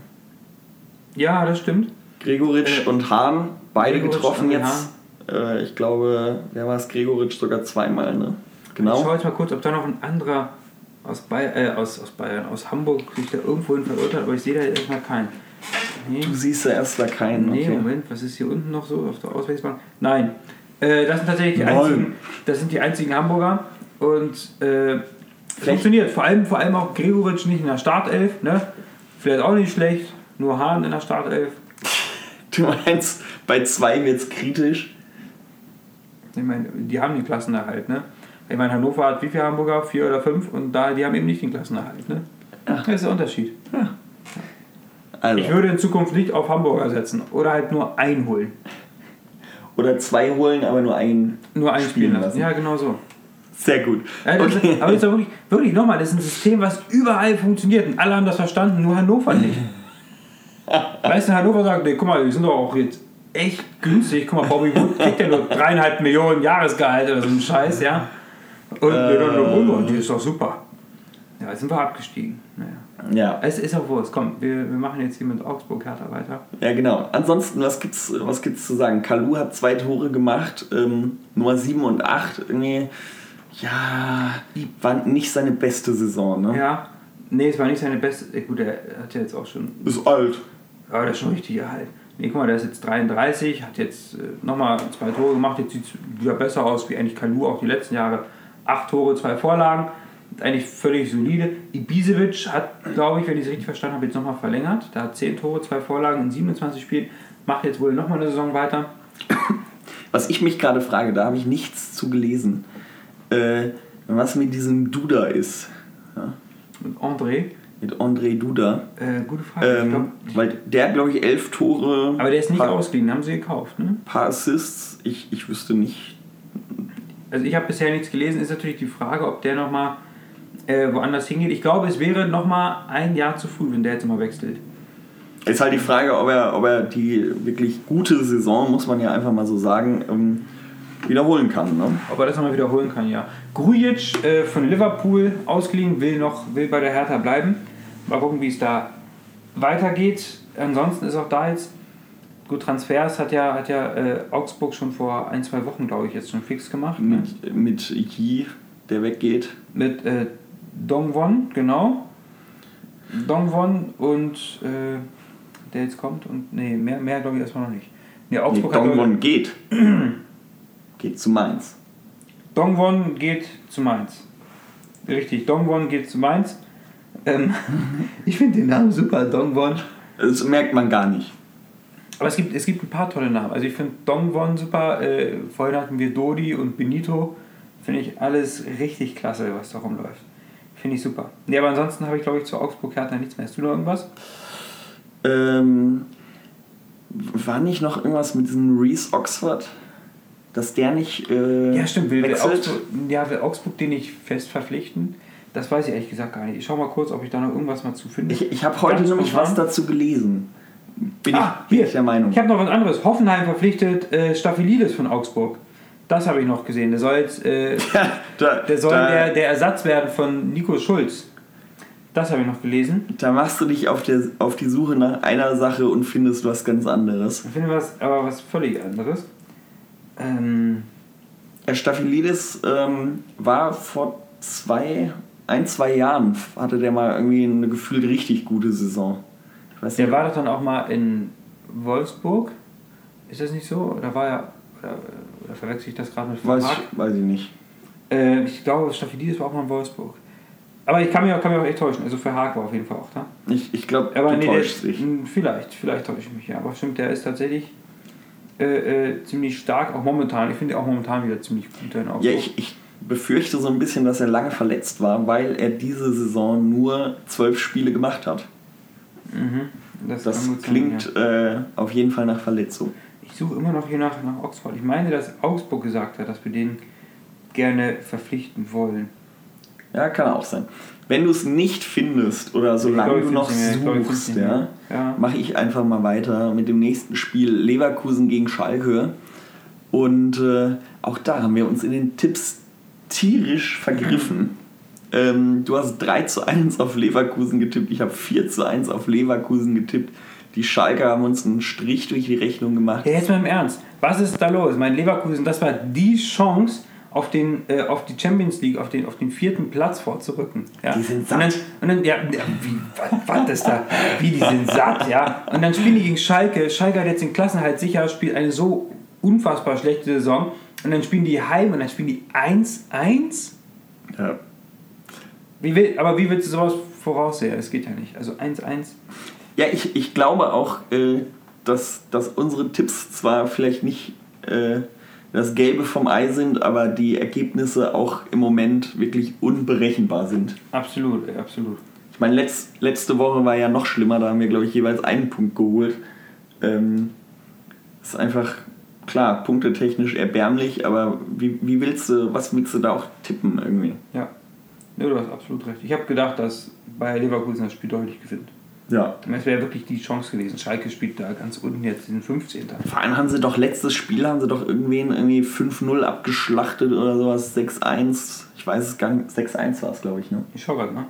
ja, das stimmt. Gregoritsch Äh, und Hahn, beide Gregoritsch getroffen jetzt. Äh, ich glaube, wer war es? Gregoritsch sogar zweimal, ne? Ich Genau. schaue jetzt mal kurz, ob da noch ein anderer aus, Bayern, äh, aus, aus Bayern, aus Hamburg sich da irgendwo hin verirrt hat, aber ich sehe da erstmal keinen. Nee. Du siehst da keinen. Nee, Okay. Moment, was ist hier unten noch so auf der Auswechselbank? Nein, äh, das sind tatsächlich die einzigen, das sind die einzigen Hamburger und äh, funktioniert. Vor allem, vor allem auch Gregoritsch nicht in der Startelf, ne? Vielleicht auch nicht schlecht, nur Hahn in der Startelf. Du meinst, bei zwei wird es kritisch? Ich meine, die haben den Klassenerhalt, ne? Ich meine, Hannover hat wie viele Hamburger? Vier oder fünf und da, die haben eben nicht den Klassenerhalt, ne? Das ist der Unterschied. Also, Ich würde in Zukunft nicht auf Hamburger setzen oder halt nur einholen. oder zwei holen, aber nur einen. Nur einspielen Spielen lassen. lassen. Ja, genau so. Sehr gut. Okay. aber doch wirklich, wirklich nochmal, das ist ein System, was überall funktioniert und alle haben das verstanden, nur Hannover nicht. weißt du, Hannover sagt, nee, guck mal, die sind doch auch jetzt echt günstig. Guck mal, Bobby Wood kriegt ja nur dreieinhalb Millionen Jahresgehalt oder so ein Scheiß, ja. Und Äh, äh, die ist doch super. Ja, jetzt sind wir abgestiegen. Naja. Ja, Es ist auch Wurst. Komm, wir, wir machen jetzt hier mit Augsburg Hertha weiter. ja genau. Ansonsten, was gibt's, was gibt's zu sagen? Kalu hat zwei Tore gemacht, ähm, Nummer 7 und 8. Irgendwie, ja, die war nicht seine beste Saison, ne? Ja. Nee, es war nicht seine beste. äh, Gut, er hat ja jetzt auch schon. Ist alt. Ja, der ist schon richtig alt. Nee, guck mal, der ist jetzt 33, hat jetzt äh, nochmal zwei Tore gemacht. Jetzt sieht es wieder besser aus wie eigentlich Kalu auch die letzten Jahre. Acht Tore, zwei Vorlagen. Eigentlich völlig solide. Ibisevic hat, glaube ich, wenn ich es richtig verstanden habe, jetzt nochmal verlängert. Der hat 10 Tore, zwei Vorlagen in 27 Spielen. Macht jetzt wohl nochmal eine Saison weiter. Was ich mich gerade frage, da habe ich nichts zu gelesen. Äh, was mit diesem Duda ist. Ja? Und André, Mit André Duda. äh, gute Frage. ich glaub, Ähm, weil der hat, glaube ich, elf Tore. aber der ist nicht ausgeliehen, haben sie gekauft. Ne? paar Assists. Ich, ich wüsste nicht. Also ich habe bisher nichts gelesen. Ist natürlich die Frage, ob der nochmal äh, woanders hingeht. Ich glaube, es wäre nochmal ein Jahr zu früh, wenn der jetzt immer wechselt. Ist halt die Frage, ob er, ob er die wirklich gute Saison, muss man ja einfach mal so sagen, ähm, wiederholen kann. Ne? Ob er das nochmal wiederholen kann, ja. Grujic äh, von Liverpool ausgeliehen, will noch will bei der Hertha bleiben. Mal gucken, wie es da weitergeht. Ansonsten ist auch da jetzt gut Transfers hat ja hat ja äh, Augsburg schon vor ein zwei Wochen glaube ich jetzt schon fix gemacht ne? Mit, mit Yi, der weggeht. mit äh, Dongwon genau Dongwon und äh, der jetzt kommt und nee mehr mehr glaube ich erstmal noch nicht. Nee, Nee, Augsburg hat Dongwon geht. geht zu Mainz. Dongwon geht zu Mainz. Richtig, Dongwon geht zu Mainz. Ähm, ich finde den Namen super, Dongwon. Das merkt man gar nicht. Aber es gibt, es gibt ein paar tolle Namen. Also ich finde Dongwon super. Äh, vorhin hatten wir Dodi und Benito. Finde ich alles richtig klasse, was da rumläuft. Finde ich super. Nee, aber ansonsten habe ich, glaube ich, zu Augsburg Hertha nichts mehr. Hast du noch irgendwas? Ähm, war nicht noch irgendwas mit diesem Reese Oxford? Dass der nicht äh, Ja, stimmt. Will, will? Augsburg, ja, will Augsburg den nicht fest verpflichten? Das weiß ich ehrlich gesagt gar nicht. Ich schau mal kurz, ob ich da noch irgendwas mal zu finde. Ich, ich habe heute Ganz nämlich was dazu gelesen. Bin, Ah, ich, bin hier. ich der Meinung. Ich habe noch was anderes. Hoffenheim verpflichtet äh, Staphylidis von Augsburg. Das habe ich noch gesehen. Der soll jetzt, äh, da, der, soll da, der, der Ersatz werden von Nico Schulz. Das habe ich noch gelesen. da machst du dich auf, der, auf die Suche nach einer Sache und findest was ganz anderes. Ich finde was, aber was völlig anderes. Ähm, Staphylidis ähm, war vor zwei, ein, zwei Jahren, hatte der mal irgendwie eine gefühlt richtig gute Saison. Ich weiß der nicht, war doch dann auch mal in Wolfsburg. Ist das nicht so? Oder war er. Oder, oder verwechsel ich das gerade mit weiß, ich, weiß ich nicht. Äh, ich glaube, Staphylidis war auch mal in Wolfsburg. Aber ich kann mich auch, kann mich auch echt täuschen. Also Verhaag war auf jeden Fall auch da. Ich, ich glaube, du nee, der täuschst dich. vielleicht, vielleicht täusche ich mich ja. Aber stimmt, der ist tatsächlich äh, äh, ziemlich stark, auch momentan. Ich finde auch momentan wieder ziemlich gut. Ja, ich, ich befürchte so ein bisschen, dass er lange verletzt war, weil er diese Saison nur zwölf Spiele gemacht hat. Mhm. Das, Das kann gut sein, klingt ja. äh, auf jeden Fall nach Verletzung. Ich suche immer noch hier nach, nach Oxford. Ich meine, dass Augsburg gesagt hat, dass wir den gerne verpflichten wollen. Ja, kann auch sein. Wenn du es nicht findest oder solange du noch. Ich suchst, ja. Ja. mache ich einfach mal weiter mit dem nächsten Spiel Leverkusen gegen Schalke. Und äh, auch da haben wir uns in den Tipps tierisch vergriffen. Ähm, du hast 3 zu 1 auf Leverkusen getippt, ich habe 4 zu 1 auf Leverkusen getippt. Die Schalker haben uns einen Strich durch die Rechnung gemacht. Ja, jetzt mal im Ernst. Was ist da los? Mein Leverkusen, das war die Chance, auf, den, äh, auf die Champions League, auf den, auf den vierten Platz vorzurücken. Ja. Die sind Und dann, satt. und dann ja, ja, wie, was, was ist da? Wie, die sind satt, ja. Und dann spielen die gegen Schalke. Schalke hat jetzt den Klassenhalt sicher, spielt eine so unfassbar schlechte Saison. Und dann spielen die heim und dann spielen die 1-1. Ja. Wie will, aber wie willst du sowas voraussehen? Das geht ja nicht. Also 1-1. Ja, ich, ich glaube auch, äh, dass, dass unsere Tipps zwar vielleicht nicht äh, das Gelbe vom Ei sind, aber die Ergebnisse auch im Moment wirklich unberechenbar sind. Absolut, absolut. Ich meine, letz, letzte Woche war ja noch schlimmer, da haben wir, glaube ich, jeweils einen Punkt geholt. Ähm, ist einfach, klar, punktetechnisch erbärmlich, aber wie, wie willst du, was willst du da auch tippen irgendwie? Ja. ja du hast absolut recht. Ich habe gedacht, dass Bayer Leverkusen das Spiel deutlich gewinnt. Ja. Das wäre wirklich die Chance gewesen. Schalke spielt da ganz unten jetzt den 15. Vor allem haben sie doch letztes Spiel, haben sie doch irgendwen irgendwie 5-0 abgeschlachtet oder sowas, 6-1. Ich weiß es gar nicht, 6-1 war es, glaube ich, ne? Ich schau grad mal.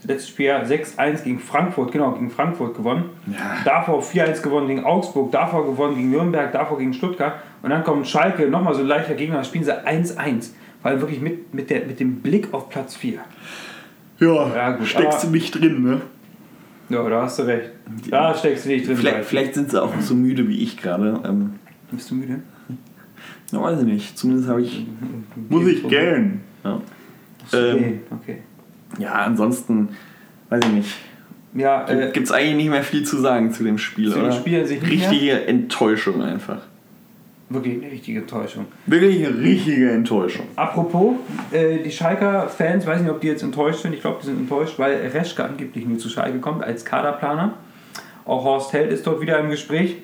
Das letzte Spiel 6-1 gegen Frankfurt, genau, gegen Frankfurt gewonnen. Ja. Davor 4-1 gewonnen gegen Augsburg, davor gewonnen gegen Nürnberg, davor gegen Stuttgart. Und dann kommt Schalke, nochmal so ein leichter Gegner, spielen sie 1-1. Weil wirklich mit, mit, der, mit dem Blick auf Platz 4. Ja, Ja, gut, steckst aber- du nicht drin, ne? Ja, da hast du recht. Da steckst du nicht drin. Vielleicht, vielleicht sind sie auch so müde wie ich gerade. Ähm, Bist du müde? ja, weiß ich nicht. Zumindest habe ich. Muss ich gern. Ja. Okay, Ähm, okay. ja, ansonsten, weiß ich nicht. Ja, äh, Gibt es eigentlich nicht mehr viel zu sagen zu dem Spiel, Zu dem oder? Spiel an sich nicht mehr? Richtige Enttäuschung einfach. Wirklich eine richtige Enttäuschung. Wirklich eine richtige Enttäuschung. Apropos, äh, die Schalker-Fans, weiß nicht, ob die jetzt enttäuscht sind. Ich glaube, die sind enttäuscht, weil Reschke angeblich nur zu Schalke kommt als Kaderplaner. Auch Horst Held ist dort wieder im Gespräch,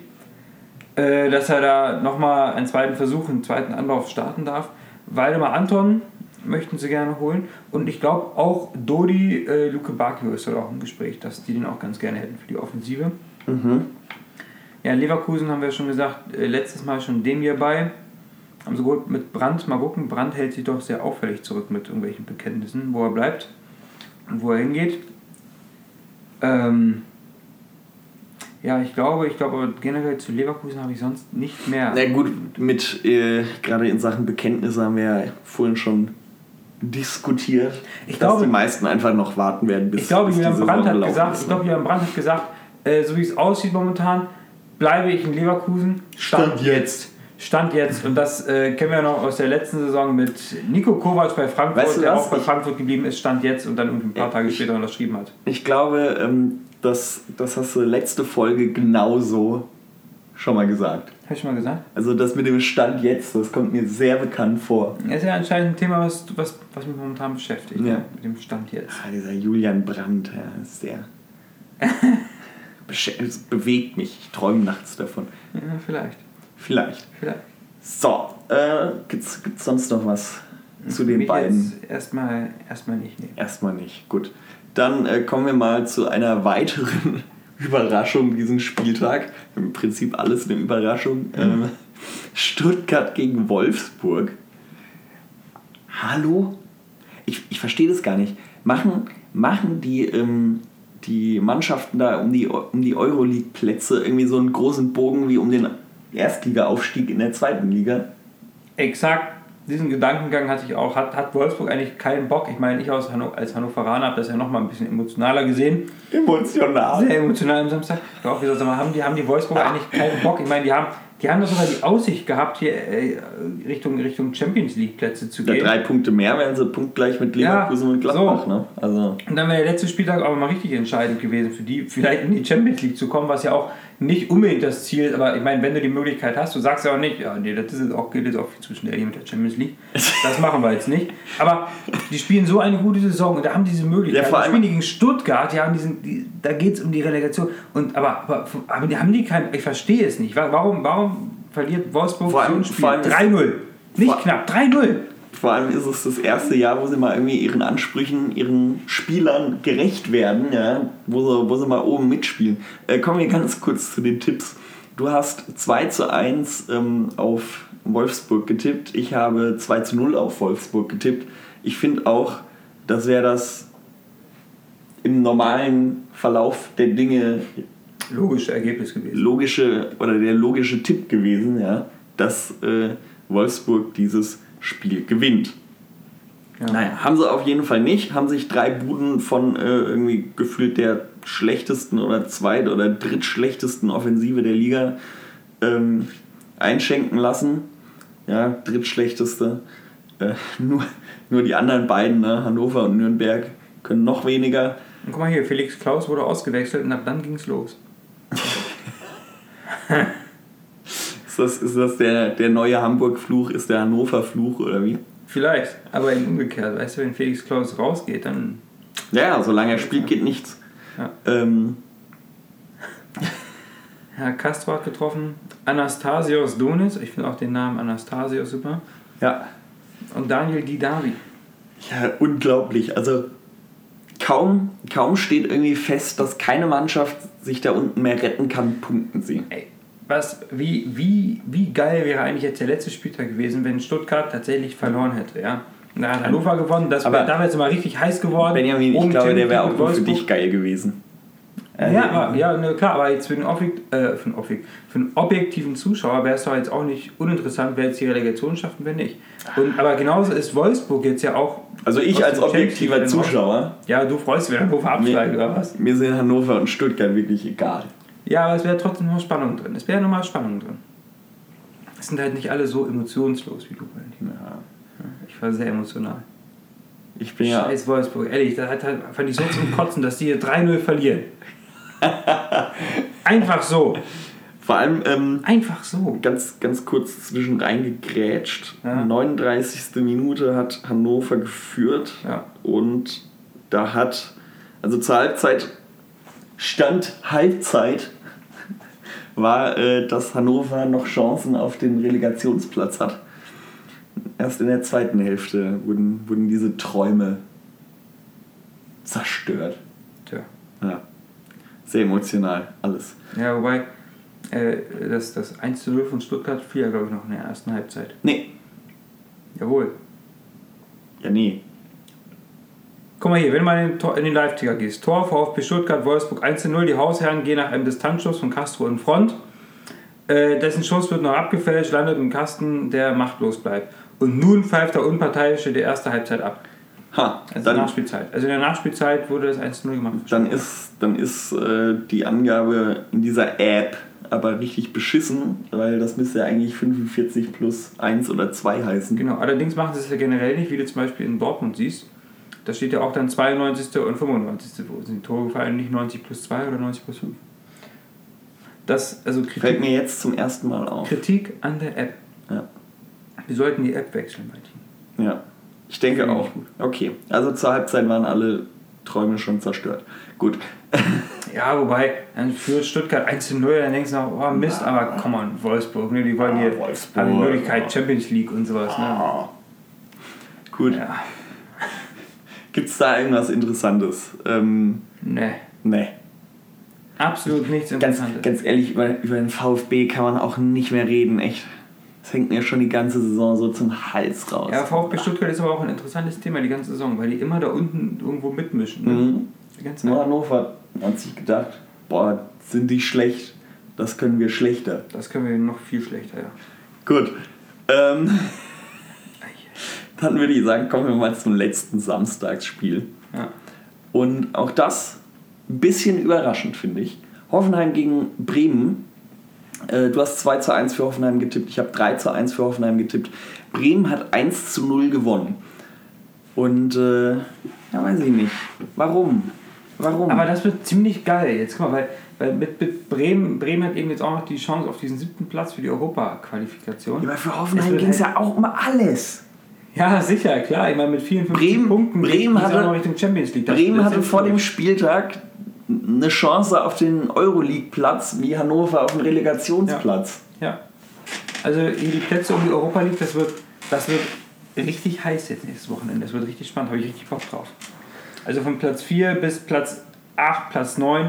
äh, dass er da nochmal einen zweiten Versuch, einen zweiten Anlauf starten darf. Waldemar Anton möchten sie gerne holen. Und ich glaube auch Dodi äh, Luke Bakio ist dort auch im Gespräch, dass die den auch ganz gerne hätten für die Offensive. Mhm. Ja, Leverkusen haben wir schon gesagt, äh, letztes Mal schon dem hier bei. Haben sie geholt mit Brandt. Mal gucken, Brandt hält sich doch sehr auffällig zurück mit irgendwelchen Bekenntnissen, wo er bleibt und wo er hingeht. Ähm, ja, ich glaube, ich glaube generell zu Leverkusen habe ich sonst nicht mehr. Na gut, mit äh, gerade in Sachen Bekenntnisse haben wir ja vorhin schon diskutiert, Ich dass glaube- die meisten einfach noch warten werden, bis Ich glaube, bis Julian Brandt hat gesagt, ich glaube, Julian Brandt hat gesagt, äh, so wie es aussieht momentan, bleibe ich in Leverkusen. Stand, Stand jetzt. Stand jetzt. Und das äh, kennen wir noch aus der letzten Saison mit Nico Kovac bei Frankfurt, Weißt du der auch bei Frankfurt geblieben ist, Stand jetzt und dann ein paar Tage ich- später unterschrieben hat. Ich glaube, ähm, das, das hast du letzte Folge genauso schon mal gesagt. Habe ich mal gesagt? Also das mit dem Stand jetzt, das kommt mir sehr bekannt vor. Das ist ja anscheinend ein Thema, was, was, was mich momentan beschäftigt. Ja. Ja. Mit dem Stand jetzt. Ah, dieser Julian Brandt, ja, ist sehr... es bewegt mich, ich träume nachts davon. Ja, vielleicht. Vielleicht. Vielleicht. So, äh, gibt's, gibt's sonst noch was zu Für den beiden? Erstmal, erstmal nicht. Nee. Erstmal nicht. Gut. Dann äh, kommen wir mal zu einer weiteren Überraschung diesen Spieltag. Im Prinzip alles eine Überraschung. Ähm, Stuttgart gegen Wolfsburg. Hallo? Ich, ich verstehe das gar nicht. Machen, machen die, ähm, die Mannschaften da um die, um die Euroleague-Plätze irgendwie so einen großen Bogen wie um den Erstliga-Aufstieg in der zweiten Liga? Exakt diesen Gedankengang hatte ich auch. Hat, hat Wolfsburg eigentlich keinen Bock? Ich meine, ich aus Hanno, als Hannoveraner habe das ja nochmal ein bisschen emotionaler gesehen. Emotional. Sehr emotional am Samstag. Ich glaube, wie gesagt, haben die, haben die Wolfsburger eigentlich keinen Bock? Ich meine, die haben, die haben doch sogar die Aussicht gehabt, hier äh, Richtung, Richtung Champions League Plätze zu Ja, gehen. drei Punkte mehr wären sie punktgleich mit Leverkusen Ja, und Gladbach. so. Ne? Also, Und dann wäre der letzte Spieltag aber mal richtig entscheidend gewesen für die, vielleicht in die Champions League zu kommen, was ja auch nicht unbedingt das Ziel. Aber ich meine, wenn du die Möglichkeit hast, du sagst ja auch nicht, ja, nee, das ist jetzt auch, geht jetzt auch viel zu schnell hier mit der Champions League. Das machen wir jetzt nicht. Aber die spielen so eine gute Saison und da haben diese Möglichkeit. Ja, vor die allem- spielen die gegen Stuttgart, die haben diesen, die, da geht es um die Relegation. Und, aber, aber, aber die haben die kein, ich verstehe es nicht. Warum, warum verliert Wolfsburg Vor allem- so ein Spiel? vor allem ist- 3-0. Nicht knapp, 3-0. Vor allem ist es das erste Jahr, wo sie mal irgendwie ihren Ansprüchen, ihren Spielern gerecht werden, ja? wo, sie, wo sie mal oben mitspielen. Äh, kommen wir ganz kurz zu den Tipps. Du hast 2 zu 1 ähm, auf Wolfsburg getippt. Ich habe 2 zu 0 auf Wolfsburg getippt. Ich finde auch, das wäre das im normalen Verlauf der Dinge Logisches Ergebnis gewesen. logische oder der logische Tipp gewesen, ja, dass äh, Wolfsburg dieses Spiel gewinnt. Ja. Naja, haben sie auf jeden Fall nicht, haben sich drei Buden von äh, irgendwie gefühlt der schlechtesten oder zweit- oder drittschlechtesten Offensive der Liga ähm, einschenken lassen. Ja, drittschlechteste. Äh, nur, nur die anderen beiden, ne, Hannover und Nürnberg, können noch weniger. Und guck mal hier, Felix Klaus wurde ausgewechselt und ab dann ging es los. Ist das, ist das der, der neue Hamburg-Fluch, ist der Hannover-Fluch oder wie? Vielleicht, aber in umgekehrt. Weißt du, wenn Felix Klaus rausgeht, dann. Ja, solange er spielt, geht nichts. Ja. Ähm, Herr Castro hat getroffen. Anastasios Donis, ich finde auch den Namen Anastasios super. ja. Und Daniel Didavi. ja, unglaublich. Also kaum, kaum steht irgendwie fest, dass keine Mannschaft sich da unten mehr retten kann, punkten sie. Ey, was, wie, wie, wie geil wäre eigentlich jetzt der letzte Spieltag gewesen, wenn Stuttgart tatsächlich verloren hätte, ja? Und Da hat Hannover gewonnen, das Aber wäre damals immer richtig heiß geworden. Benjamin, ich glaube, der Champions wäre auch nur für Wolfsburg. dich geil gewesen. Ja, aber, ja ne, klar, aber jetzt für den, Objekt, äh, für, den Objekt, für den objektiven Zuschauer wäre es doch jetzt auch nicht uninteressant, wer jetzt die Relegation schafft und wer nicht. Und, aber genauso ist Wolfsburg jetzt ja auch. Also ich als objektiver Zuschauer, Ja, du freust dich, wenn Hannover absteigt oder was? mir sind Hannover und Stuttgart wirklich egal. Ja, aber es wäre trotzdem noch Spannung drin. Es wäre nochmal Spannung drin. Es sind halt nicht alle so emotionslos wie du, Valentin. Ja. Ich war sehr emotional. Ich bin ja. Scheiß Wolfsburg, ehrlich, das hat halt, fand ich so zum Kotzen, dass die hier 3-0 verlieren. Einfach so. Vor allem ähm, Einfach so. ganz, ganz kurz zwischen reingegrätscht. Ja. 39. Minute hat Hannover geführt Ja. und da hat, also zur Halbzeit, Stand Halbzeit, war, äh, dass Hannover noch Chancen auf den Relegationsplatz hat. Erst in der zweiten Hälfte wurden, wurden diese Träume zerstört. Tja. Ja. Sehr emotional, alles. Ja, wobei, äh, das, das 1 zu 0 von Stuttgart fiel ja, glaube ich, noch in der ersten Halbzeit. Nee, Jawohl. ja, nee. Guck mal hier, wenn mal in den, in den Live-Ticker gehst. Tor, VfB Stuttgart, Wolfsburg 1 zu 0. Die Hausherren gehen nach einem Distanzschuss von Castro in Front. Äh, dessen Schuss wird noch abgefälscht, landet im Kasten, der machtlos bleibt. Und nun pfeift der Unparteiische die erste Halbzeit ab. Ha, Also dann, Nachspielzeit. Also in der Nachspielzeit wurde das 1 zu 0 gemacht. dann ist, dann ist äh, die Angabe in dieser App aber richtig beschissen, weil das müsste ja eigentlich 45 plus 1 oder 2 heißen. Genau, allerdings machen sie es ja generell nicht, wie du zum Beispiel in Dortmund siehst. Da steht ja auch dann 92. und 95. Wo sind die Tore gefallen? Nicht 90 plus 2 oder 90 plus 5. Das, also Fällt Kritik, mir jetzt zum ersten Mal auf. Kritik an der App. Ja. Wir sollten die App wechseln, Martin. Ja, ich denke auch. Okay, also zur Halbzeit waren alle Träume schon zerstört. Gut. Ja, wobei, dann führt Stuttgart 1 zu 0, dann denkst du noch, oh Mist, aber komm on, Wolfsburg, ne, die wollen hier, Wolfsburg. haben die Möglichkeit Champions League und sowas. Ne? Ah. Gut. Ja, Gibt es da irgendwas Interessantes? Ähm, ne, nee. absolut nichts Ganz, Interessantes. ganz ehrlich, über, über den VfB kann man auch nicht mehr reden, echt. Das hängt mir schon die ganze Saison so zum Hals raus. Ja, VfB Stuttgart ist aber auch ein interessantes Thema die ganze Saison, weil die immer da unten irgendwo mitmischen. Ne? Mhm. Die ganze Nur. Hannover hat sich gedacht, boah, sind die schlecht. Das können wir schlechter. Das können wir noch viel schlechter, ja. Gut. Ähm, dann würde ich sagen, kommen wir mal zum letzten Samstagsspiel. ja. Und auch das ein bisschen überraschend, finde ich. Hoffenheim gegen Bremen. Äh, du hast 2 zu 1 für Hoffenheim getippt, ich habe 3 zu 1 für Hoffenheim getippt. Bremen hat 1 zu 0 gewonnen. Und äh, ja, weiß ich nicht. Warum? Warum? Aber das wird ziemlich geil. Jetzt guck mal, weil, weil mit, mit Bremen, Bremen hat eben jetzt auch noch die Chance auf diesen siebten Platz für die Europa-Qualifikation. ja, aber für Hoffenheim ging es halt- ja auch um alles. Ja, sicher, klar. Ich meine, mit 54 Bremen- Punkten Bremen hatte- noch Richtung Champions League. Das- Bremen das hatte vor dem. Spieltag eine Chance auf den Euroleague-Platz wie Hannover auf den Relegationsplatz. Ja. Also hier die Plätze um die Europa League, das wird, das wird richtig heiß jetzt nächstes Wochenende. Das wird richtig spannend, habe ich richtig Bock drauf. Also von Platz 4 bis Platz 8, Platz 9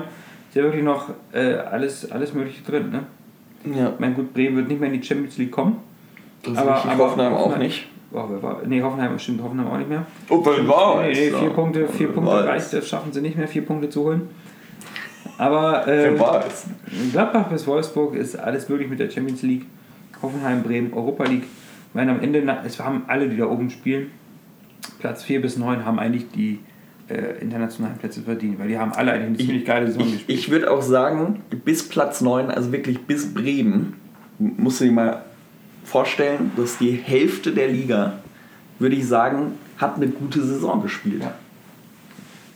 ist ja wirklich noch äh, alles, alles Mögliche drin. Ne? Ja, Ich meine, gut, Bremen wird nicht mehr in die Champions League kommen. das Aber- aber, Hoffenheim auch nicht. Oh, wer war, nee, Hoffenheim, stimmt, Hoffenheim auch nicht mehr. Oh, wer war nee, nee, vier Punkte, vier Wer Punkte reicht, das schaffen sie nicht mehr, vier Punkte zu holen. Aber es? Gladbach bis Wolfsburg ist alles möglich mit der Champions League. Hoffenheim, Bremen, Europa League. Ich meine, am Ende, es haben alle, die da oben spielen, Platz 4 bis 9 haben eigentlich die äh, internationalen Plätze verdient, weil die haben alle eigentlich eine ziemlich geile Saison Ich, gespielt. ich würde auch sagen, bis Platz 9, also wirklich bis Bremen, musst du dir mal vorstellen, dass die Hälfte der Liga, würde ich sagen, hat eine gute Saison gespielt. Ja.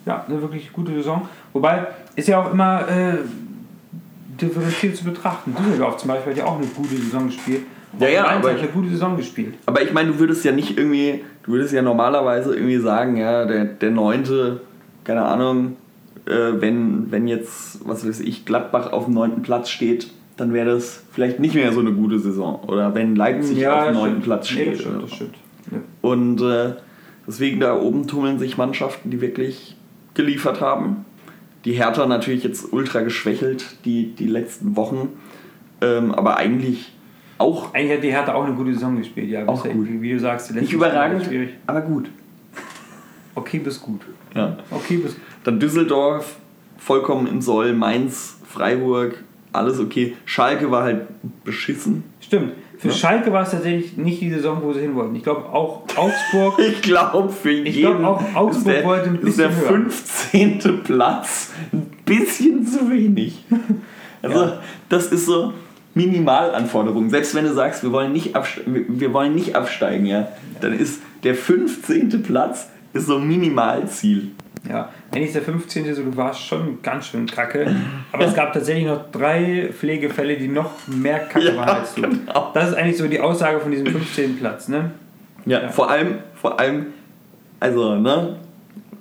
Ja, eine wirklich gute Saison. Wobei, ist ja auch immer äh, differenziert zu betrachten. Düsseldorf zum Beispiel hat ja auch eine gute Saison gespielt. Ja, ja, aber eine gute Saison gespielt. Aber ich meine, du würdest ja nicht irgendwie, du würdest ja normalerweise irgendwie sagen, ja, der, der neunte, keine Ahnung, äh, wenn, wenn jetzt, was weiß ich, Gladbach auf dem neunten Platz steht, dann wäre das vielleicht nicht mehr so eine gute Saison. Oder wenn Leipzig auf dem neunten. Platz Nee, steht. das stimmt, das stimmt. Ja. Und äh, deswegen da oben tummeln sich Mannschaften, die wirklich geliefert haben. Die Hertha natürlich jetzt ultra geschwächelt, die, die letzten Wochen. Ähm, aber eigentlich auch Eigentlich hat die Hertha auch eine gute Saison gespielt, ja. Auch gut. Wie du sagst, die nicht Spiele waren überragend, schwierig. aber gut. Okay, bis gut. Ja. Okay, bis Dann Düsseldorf, vollkommen im Soll, Mainz, Freiburg, alles okay. Schalke war halt beschissen. Stimmt. Für Ja. Schalke war es tatsächlich nicht die Saison, wo sie hin wollten. Ich glaube auch Augsburg. Ich glaube, für Ich jeden glaub, auch Augsburg ist der, wollte ein ist der bisschen höher. 15. Platz ein bisschen zu wenig. Also, Ja. das ist so Minimalanforderung. Selbst wenn du sagst, wir wollen nicht, wir- wollen nicht absteigen, ja, dann ist der 15. Platz ist so ein Minimalziel. Ja, eigentlich der 15. so, du warst schon ganz schön kacke. Aber es gab tatsächlich noch drei Pflegefälle, die noch mehr kacke Ja, waren als du. genau. Das ist eigentlich so die Aussage von diesem 15. Platz, ne? Ja, Ja. vor allem, vor allem, also, ne,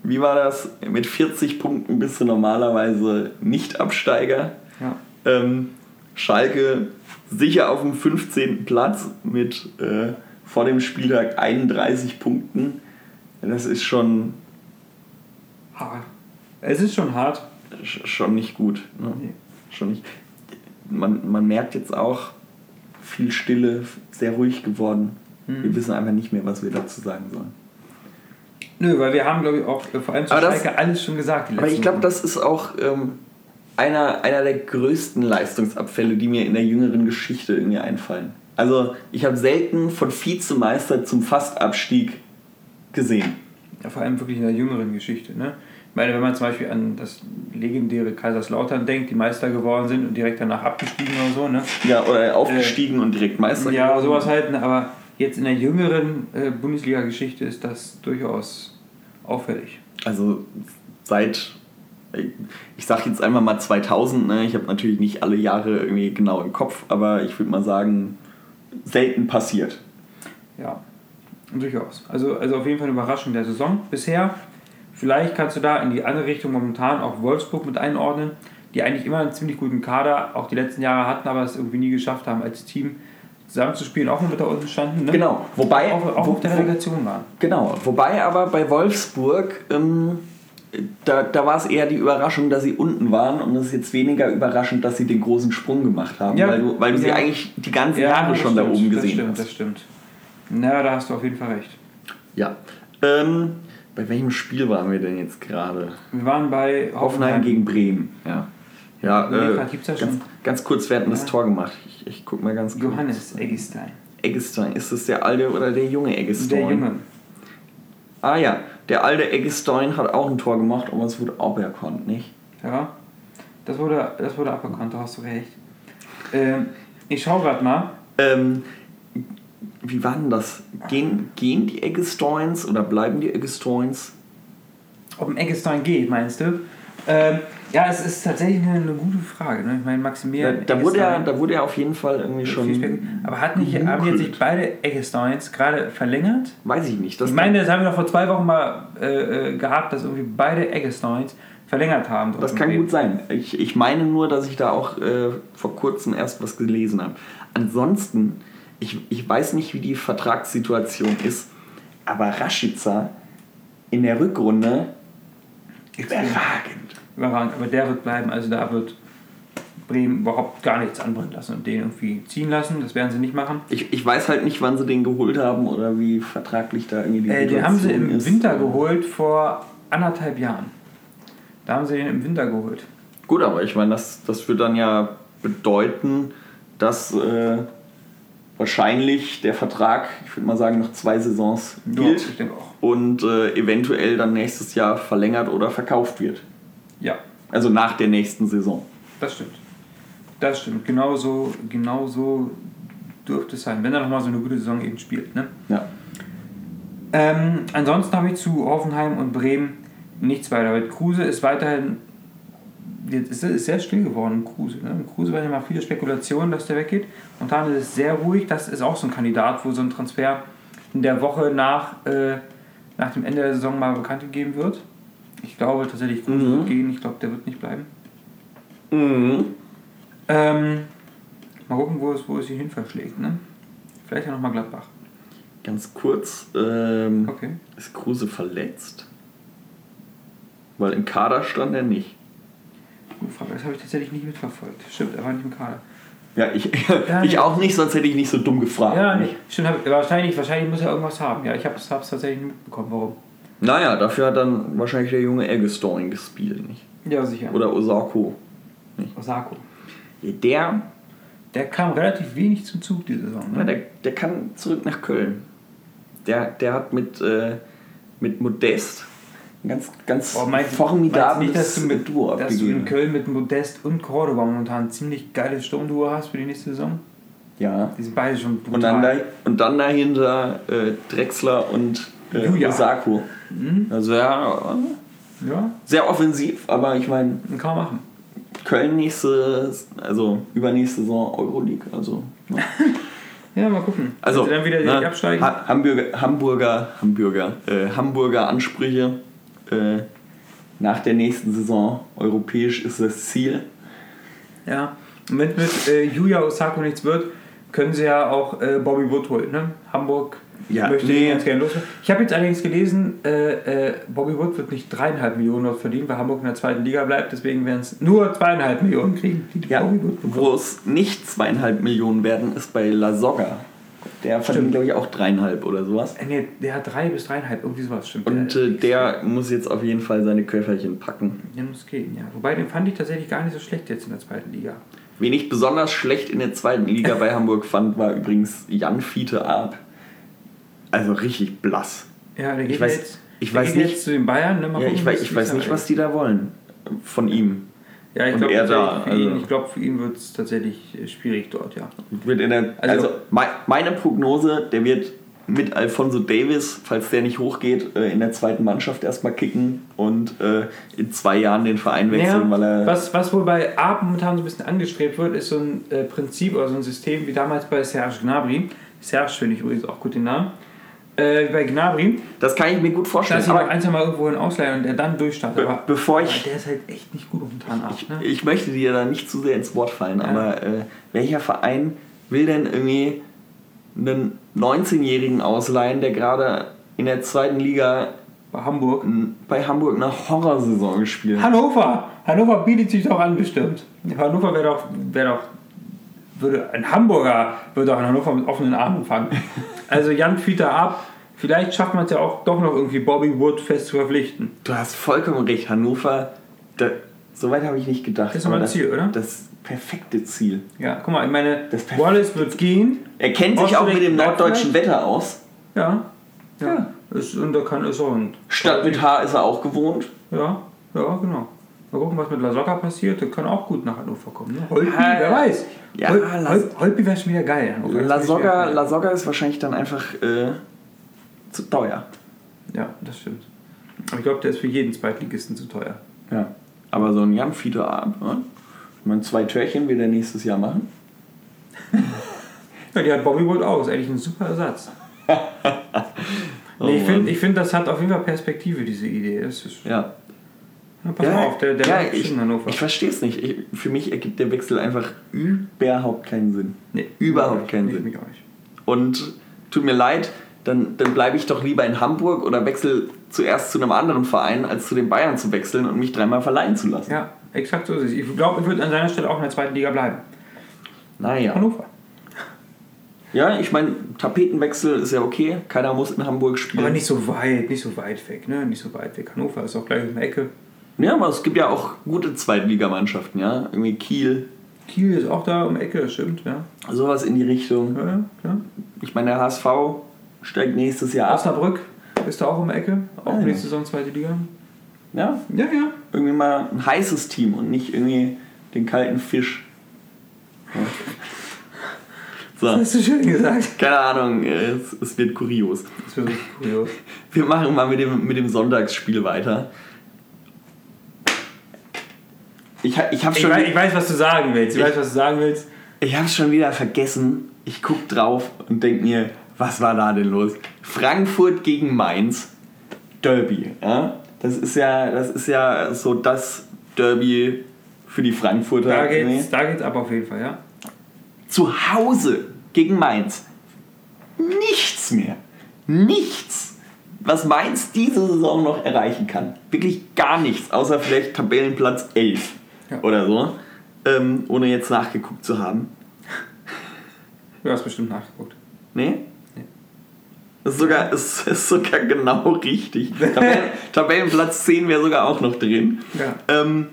wie war das? Mit 40 Punkten bist du normalerweise nicht Absteiger. Ja. Ähm, Schalke sicher auf dem 15. Platz mit äh, vor dem Spieltag 31 Punkten. Das ist schon, Hart. Es ist schon hart. sch- schon nicht gut. Ne? Nee. Schon nicht. Man, man merkt jetzt auch viel Stille, sehr ruhig geworden. Mhm. Wir wissen einfach nicht mehr, was wir dazu sagen sollen. Nö, weil wir haben, glaube ich, auch äh, vor allem zu Aber das- alles schon gesagt. Die Aber ich glaube, das ist auch ähm, einer, einer der größten Leistungsabfälle, die mir in der jüngeren Geschichte irgendwie einfallen. Also ich habe selten von Vizemeister zum Fastabstieg gesehen. Ja, vor allem wirklich in der jüngeren Geschichte. Ne? Ich meine, wenn man zum Beispiel an das legendäre Kaiserslautern denkt, die Meister geworden sind und direkt danach abgestiegen oder so. Ne? Ja, oder aufgestiegen und direkt Meister Ja, geworden. sowas halt. Ne? Aber jetzt in der jüngeren äh, Bundesliga-Geschichte ist das durchaus auffällig. Also seit, ich sag jetzt einfach mal 2000, ne? ich habe natürlich nicht alle Jahre irgendwie genau im Kopf, aber ich würde mal sagen, selten passiert. Ja, durchaus. Also, also auf jeden Fall eine Überraschung der Saison bisher. Vielleicht kannst du da in die andere Richtung momentan auch Wolfsburg mit einordnen, die eigentlich immer einen ziemlich guten Kader auch die letzten Jahre hatten, aber es irgendwie nie geschafft haben, als Team zusammenzuspielen, auch mit da unten standen. Ne? Genau, wobei, Auch, auch wo- auf der Relegation waren. Genau, wobei aber bei Wolfsburg, ähm, da, da war es eher die Überraschung, dass sie unten waren und es ist jetzt weniger überraschend, dass sie den großen Sprung gemacht haben, Ja, weil du, weil du sie ja. eigentlich die ganzen Jahre das schon da stimmt, oben das gesehen stimmt, hast. Das stimmt. Na, da hast du auf jeden Fall recht. Ja. Ähm, bei welchem Spiel waren wir denn jetzt gerade? Wir waren bei Hoffenheim gegen Bremen. Ja. Ja, äh, ja ganz, schon. ganz kurz, wer hat denn das Ja. Tor gemacht? Ich, ich guck mal ganz kurz. Johannes Eggestein. Eggestein. Ist das der alte oder der junge Eggestein? Der Junge. Ah ja, der alte Eggestein hat auch ein Tor gemacht, aber es wurde aberkannt, nicht? Ja, das wurde, das wurde aberkannt, da hast du recht. Ähm, ich schau grad mal. Ähm, wie war denn das? Gehen, gehen die Eggesteins oder bleiben die Eggesteins? Ob ein Eggestein geht, meinst du? Ähm, ja, es ist tatsächlich eine, eine gute Frage. Ne? Ich meine, Da, Maximilian. da, wurde er, da wurde er auf jeden Fall irgendwie schon. Aber hat nicht, haben jetzt nicht beide Eggesteins gerade verlängert? Weiß ich nicht. Das, ich meine, das haben wir doch vor zwei Wochen mal äh, äh, gehabt, dass irgendwie beide Eggesteins verlängert haben. das kann gut sein. Ich, ich meine nur, dass ich da auch äh, vor kurzem erst was gelesen habe. Ansonsten, ich, ich weiß nicht, wie die Vertragssituation ist, aber Rashica in der Rückrunde überragend. Überragend, aber der wird bleiben. Also da wird Bremen überhaupt gar nichts anbrennen lassen und den irgendwie ziehen lassen. Das werden sie nicht machen. Ich, ich weiß halt nicht, wann sie den geholt haben oder wie vertraglich da irgendwie die Äh, den haben sie Situation im ist. Winter geholt vor anderthalb Jahren. Da haben sie den im Winter geholt. Gut, aber ich meine, das, das wird dann ja bedeuten, dass äh, wahrscheinlich der Vertrag, ich würde mal sagen, noch zwei Saisons Ja, gilt auch. und äh, eventuell dann nächstes Jahr verlängert oder verkauft wird. Ja, Also nach der nächsten Saison. das stimmt. Das stimmt. Genauso, genauso dürfte es sein, wenn er nochmal so eine gute Saison eben spielt. Ne? Ja. Ähm, ansonsten habe ich zu Hoffenheim und Bremen nichts weiter. Weil Kruse ist weiterhin. Jetzt ist es sehr still geworden, Kruse. Ne? Kruse waren ja mal viele Spekulationen, dass der weggeht. Momentan ist es sehr ruhig. Das ist auch so ein Kandidat, wo so ein Transfer in der Woche nach, äh, nach dem Ende der Saison mal bekannt gegeben wird. Ich glaube tatsächlich, Kruse Mhm. wird gehen. Ich glaube, der wird nicht bleiben. Mhm. Ähm, mal gucken, wo es, wo es ihn hin verschlägt. Ne? Vielleicht ja nochmal Gladbach. Ganz kurz, ähm, Okay. ist Kruse verletzt? Weil im Kader stand er nicht. Gute Frage, das habe ich tatsächlich nicht mitverfolgt. Stimmt, er war nicht im Kader. Ja, ich, Ja, ich auch nicht, sonst hätte ich nicht so dumm gefragt. Ja, nicht. Stimmt, hab, wahrscheinlich, wahrscheinlich muss er irgendwas haben. Ja, ich habe es tatsächlich nicht mitbekommen. Warum? Naja, dafür hat dann wahrscheinlich der junge Eggestein gespielt, nicht? Ja, sicher. Oder Osako. Osako. Der, Der kam relativ wenig zum Zug diese Saison. ja, Ne? der, der kann zurück nach Köln. Der, der hat mit, äh, mit Modest ein ganz, ganz Oh, meinst, formidables meinst nicht, dass du, mit, Duo dass du in. Köln mit Modest und Cordoba momentan ein ziemlich geiles Sturmduo hast für die nächste Saison? Ja. Die sind beide schon brutal. Und dann, da, und dann dahinter äh, Drexler und äh, Julia. Osako. Mhm. Also ja, Ja, sehr offensiv, aber ich meine, kann man machen. Köln nächste, also übernächste Saison Euroleague. Also, ja. Ja, mal gucken. also dann wieder ne, absteigen. Ha Hamburger, Hamburger, Hamburger, äh, Hamburger Ansprüche äh, nach der nächsten Saison. Europäisch ist das Ziel. Ja. Und wenn mit äh, Yuya Osako nichts wird, können sie ja auch äh, Bobby Wood holen. Ne? Hamburg Ja, möchte nee. ganz gerne los. Ich habe jetzt allerdings gelesen, äh, äh, Bobby Wood wird nicht dreieinhalb Millionen dort verdienen, weil Hamburg in der zweiten Liga bleibt. Deswegen werden es nur zweieinhalb Millionen kriegen, die Ja, Bobby Wood bekommt. wo es nicht zweieinhalb Millionen werden, ist bei La Soga. Der verdient, glaube ich, auch dreieinhalb oder sowas. Äh, nee, der hat drei bis dreieinhalb, irgendwie sowas stimmt. Und äh, der muss jetzt auf jeden Fall seine Köfferchen packen. Der muss gehen, ja. Wobei, den fand ich tatsächlich gar nicht so schlecht jetzt in der zweiten Liga. Wen ich besonders schlecht in der zweiten Liga bei Hamburg fand, war übrigens Jan Fiete Arp. Also richtig blass. Ja, der geht weiß- jetzt, ich der weiß geht nicht- jetzt zu den Bayern. Ne? Mal Ja, gucken, ich weiß, ich weiß nicht, was die da wollen. Von ihm. Ja, ich glaube da, für ihn, also- glaub, ihn wird es tatsächlich schwierig dort, ja. Der, also, Also- mei- meine Prognose, der wird mit Alfonso Davis, falls der nicht hochgeht, äh, in der zweiten Mannschaft erstmal kicken und äh, in zwei Jahren den Verein wechseln, weil er. was, was wohl bei Arp momentan so ein bisschen angestrebt wird, ist so ein äh, Prinzip oder so ein System wie damals bei Serge Gnabry. Serge finde ich übrigens auch gut den Namen. Äh, bei Gnabry, Das kann ich mir gut vorstellen. dass noch Aber ein, zwei Mal irgendwo hin ausleihen und der dann durchstartet. be Aber, bevor ich der ist halt echt nicht gut momentan Arp. Ne? Ich möchte dir da nicht zu sehr ins Wort fallen, aber äh, welcher Verein will denn irgendwie einen 19-Jährigen ausleihen, der gerade in der zweiten Liga Bei Hamburg. bei Hamburg eine Horrorsaison gespielt? Hannover! Hannover bietet sich doch an, bestimmt. Hannover wäre doch, wär doch. Würde, ein Hamburger würde doch in Hannover mit offenen Armen empfangen. Also Jan Fieter ab. Vielleicht schafft man es ja auch doch noch irgendwie Bobby Wood fest zu verpflichten. Du hast vollkommen recht, Hannover, da, so weit habe ich nicht gedacht. Das ist doch mal aber ein Ziel, oder? Das perfekte Ziel. Ja, guck mal, ich meine, Das. Wallace wird gehen. Er kennt sich auch mit dem norddeutschen Wetter aus. Ja. Ja. Ja. Ist, und da kann ist auch ein. Stadt mit Haar ist er auch gewohnt. Ja, ja, genau. Mal gucken, was mit La Soga passiert. Der kann auch gut nach Hannover kommen. Ne? Holpi, Ja, wer weiß. ja, Hol, Hol, Holpi wäre schon wieder geil. Hannover. La Das ist wahrscheinlich dann einfach äh, zu teuer. Ja, das stimmt. Aber ich glaube, der ist für jeden Zweitligisten zu teuer. Ja. Aber so ein Jan Fiete Abend, ne? Ich meine, zwei Törchen will er nächstes Jahr machen. Ja, die hat Bobby Wood auch. Ist eigentlich ein super Ersatz. Oh nee, ich finde, ich find, das hat auf jeden Fall Perspektive, diese Idee. Das ist, Ja. ja, pass mal auf, der, der ja, ich, in Hannover. ich verstehe es nicht. Ich, für mich ergibt der Wechsel einfach überhaupt keinen Sinn. nee, überhaupt keinen Sinn. Mich auch nicht. Und tut mir leid, dann, dann bleibe ich doch lieber in Hamburg oder wechsle zuerst zu einem anderen Verein, als zu den Bayern zu wechseln und mich dreimal verleihen zu lassen. Ja, exakt so ist es. Ich glaube, ich würde an seiner Stelle auch in der zweiten Liga bleiben. Naja. Hannover. Ja, ich meine, Tapetenwechsel ist ja okay. Keiner muss in Hamburg spielen. Aber nicht so weit, nicht so weit weg, ne? Nicht so weit weg. Hannover ist auch gleich um die Ecke. Ja, aber es gibt ja auch gute Zweitligamannschaften, ja. Irgendwie Kiel, Kiel ist auch da um die Ecke, das stimmt, ja. sowas in die Richtung. Ja, ja, klar. Ich meine, der HSV steigt nächstes Jahr ab. Osnabrück ist da auch um die Ecke. Auch Ah, ja. nächste Saison zweite Liga. Ja, Ja, ja. irgendwie mal ein heißes Team und nicht irgendwie den kalten Fisch. Ja. So, hast du schön gesagt. keine Ahnung, äh, es, es wird kurios. Das wäre richtig kurios. Wir machen mal mit dem, mit dem Sonntagsspiel weiter. Ich, ich habe Ich schon, weiß, ich weiß, was du sagen willst. Ich Ich- weiß, was du sagen willst. ich hab's schon wieder vergessen. Ich guck drauf und denk mir, was war da denn los? Frankfurt gegen Mainz, Derby. Ja? Das, ist ja, das ist ja so das Derby für die Frankfurter. Da geht's, da geht's ab auf jeden Fall, ja. Zu Hause gegen Mainz. Nichts mehr. Nichts. was Mainz diese Saison noch erreichen kann. Wirklich gar nichts, außer vielleicht Tabellenplatz 11 Ja. oder so, ähm, ohne jetzt nachgeguckt zu haben. Du hast bestimmt nachgeguckt. Nee? Das ist sogar, ist, ist sogar genau richtig. Tabellen, Tabellenplatz 10 wäre sogar auch noch drin. Ja. Ähm,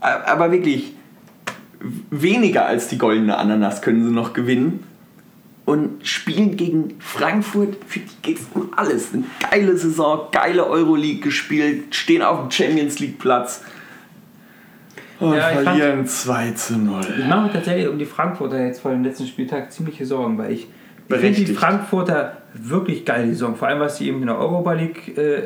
aber wirklich, weniger als die goldene Ananas können sie noch gewinnen. Und spielen gegen Frankfurt, für die geht es um alles. Eine geile Saison, geile Euroleague gespielt, stehen auf dem Champions League Platz. Und Ja, ich fand- verlieren 2 zu 0. Ich mache mir tatsächlich um die Frankfurter jetzt vor dem letzten Spieltag ziemliche Sorgen, weil ich, ich finde die Berechtigt. Frankfurter wirklich geil, die Saison. Vor allem, was sie eben in der Europa League äh,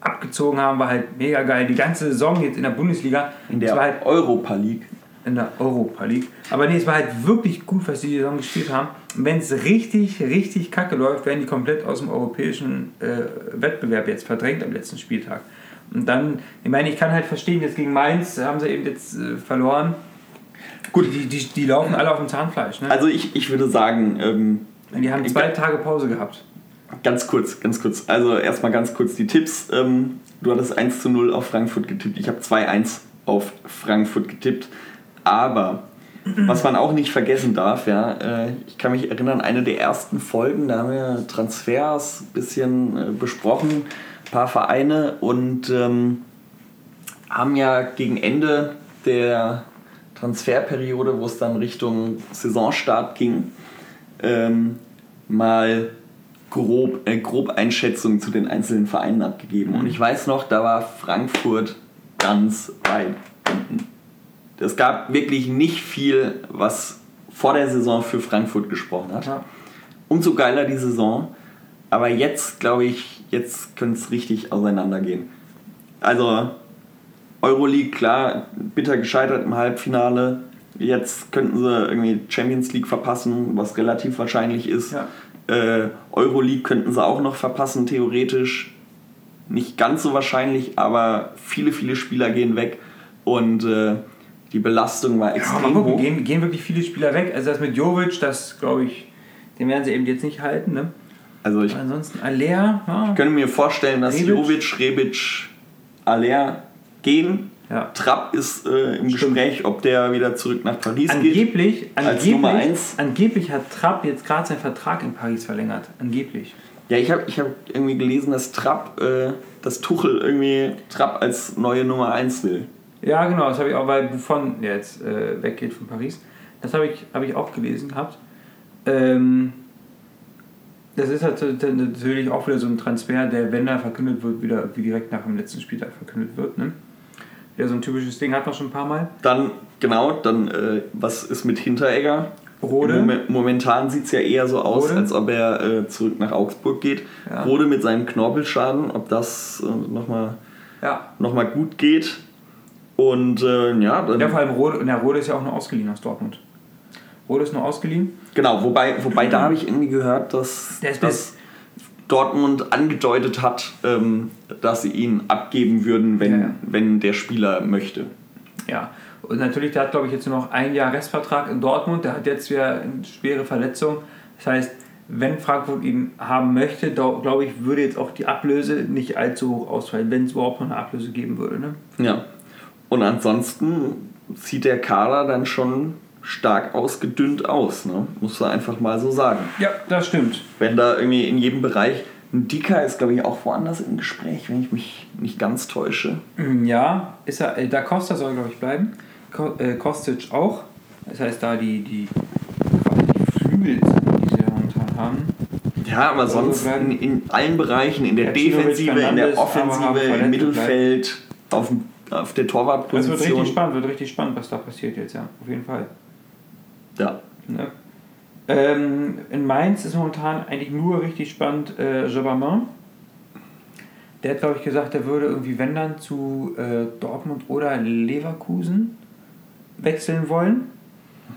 abgezogen haben, war halt mega geil. Die ganze Saison jetzt in der Bundesliga, In der halt Europa League. in der Europa League. Aber nee, es war halt wirklich gut, was die die Saison gespielt haben. Und wenn es richtig, richtig kacke läuft, werden die komplett aus dem europäischen äh, Wettbewerb jetzt verdrängt am letzten Spieltag. Und dann, ich meine, ich kann halt verstehen, jetzt gegen Mainz haben sie eben jetzt äh, verloren. Gut, die, die, die laufen alle auf dem Zahnfleisch. Ne? Also ich, ich würde sagen, ähm, die haben zwei Tage Pause gehabt. Ganz kurz, ganz kurz. Also erstmal ganz kurz die Tipps. Ähm, du hattest 1 zu 0 auf Frankfurt getippt. Ich habe 2-1 auf Frankfurt getippt. Aber was man auch nicht vergessen darf, ja, äh, ich kann mich erinnern, eine der ersten Folgen, da haben wir Transfers ein bisschen äh, besprochen, ein paar Vereine und ähm, haben ja gegen Ende der Transferperiode, wo es dann Richtung Saisonstart ging, ähm, mal grob, äh, grob Einschätzungen zu den einzelnen Vereinen abgegeben. Und ich weiß noch, da war Frankfurt ganz weit unten. Es gab wirklich nicht viel, was vor der Saison für Frankfurt gesprochen hat. Ja. Umso geiler die Saison. Aber jetzt, glaube ich, jetzt könnte es richtig auseinandergehen. Also, Euroleague, klar, bitter gescheitert im Halbfinale. Jetzt könnten sie irgendwie Champions League verpassen, was relativ wahrscheinlich ist. Ja. Äh, Euroleague könnten sie auch noch verpassen, theoretisch. Nicht ganz so wahrscheinlich, aber viele, viele Spieler gehen weg. Und äh, die Belastung war Ja, mal extrem gucken, hoch. gehen, gehen wirklich viele Spieler weg. Also das mit Jovic, das glaube ich, den werden sie eben jetzt nicht halten. Ne? Also ich Ansonsten Aller, ja, könnte mir vorstellen, dass Rebic? Jovic, Rebic, Aller gehen. Ja. Trapp ist äh, im Gespräch, ob der wieder zurück nach Paris geht. Angeblich, Als Nummer angeblich, eins. angeblich hat Trapp jetzt gerade seinen Vertrag in Paris verlängert. Angeblich. Ja, ich habe ich hab irgendwie gelesen, dass Trapp, äh, dass Tuchel irgendwie Trapp als neue Nummer 1 will. Ja, genau, das habe ich auch, weil Buffon jetzt äh, weggeht von Paris. Das habe ich, hab ich auch gelesen gehabt. Ähm, das ist halt natürlich auch wieder so ein Transfer, der, wenn er verkündet wird, wieder wie direkt nach dem letzten Spieltag verkündet wird. Ne? Ja, so ein typisches Ding hat man schon ein paar Mal. Dann, genau, dann, äh, was ist mit Hinteregger? Rode. Momen- Momentan sieht es ja eher so aus, Rode. als ob er äh, zurück nach Augsburg geht. Ja. Rode mit seinem Knorpelschaden, ob das äh, nochmal Ja. noch mal gut geht. Und äh, ja, dann, Ja, vor allem Rode, na, Rode ist ja auch nur ausgeliehen aus Dortmund. Rode ist nur ausgeliehen. genau, wobei, wobei da habe ich irgendwie gehört, dass, Der ist dass Dortmund angedeutet hat, ähm, dass sie ihn abgeben würden, wenn, Ja, ja. wenn der Spieler möchte. Ja. Und natürlich, der hat, glaube ich, jetzt nur noch ein Jahr Restvertrag in Dortmund. Der hat jetzt wieder eine schwere Verletzung. Das heißt, wenn Frankfurt ihn haben möchte, glaube ich, würde jetzt auch die Ablöse nicht allzu hoch ausfallen, wenn es überhaupt noch eine Ablöse geben würde. Ne? Ja. Und ansonsten sieht der Kader dann schon stark ausgedünnt aus, ne? muss man einfach mal so sagen. Ja, das stimmt. Wenn da irgendwie in jedem Bereich ein Dicker ist, glaube ich, auch woanders im Gespräch, wenn ich mich nicht ganz täusche. Mm, Ja, ist er, äh, Da Costa soll, glaube ich, bleiben. Äh, Kostic auch. Das heißt, da die, die, die Flügel, die sie ja momentan haben. Ja, aber Also sonst in, in allen Bereichen, in der Ja, Defensive, in der Offensive, im Mittelfeld, auf, auf der Das wird richtig Torwartposition. spannend, wird richtig spannend, was da passiert jetzt, ja, auf jeden Fall. Ja. Ne? Ähm, in Mainz ist momentan eigentlich nur richtig spannend äh, Jobamin. Der hat, glaube ich, gesagt, der würde irgendwie, wenn dann, zu äh, Dortmund oder Leverkusen wechseln wollen.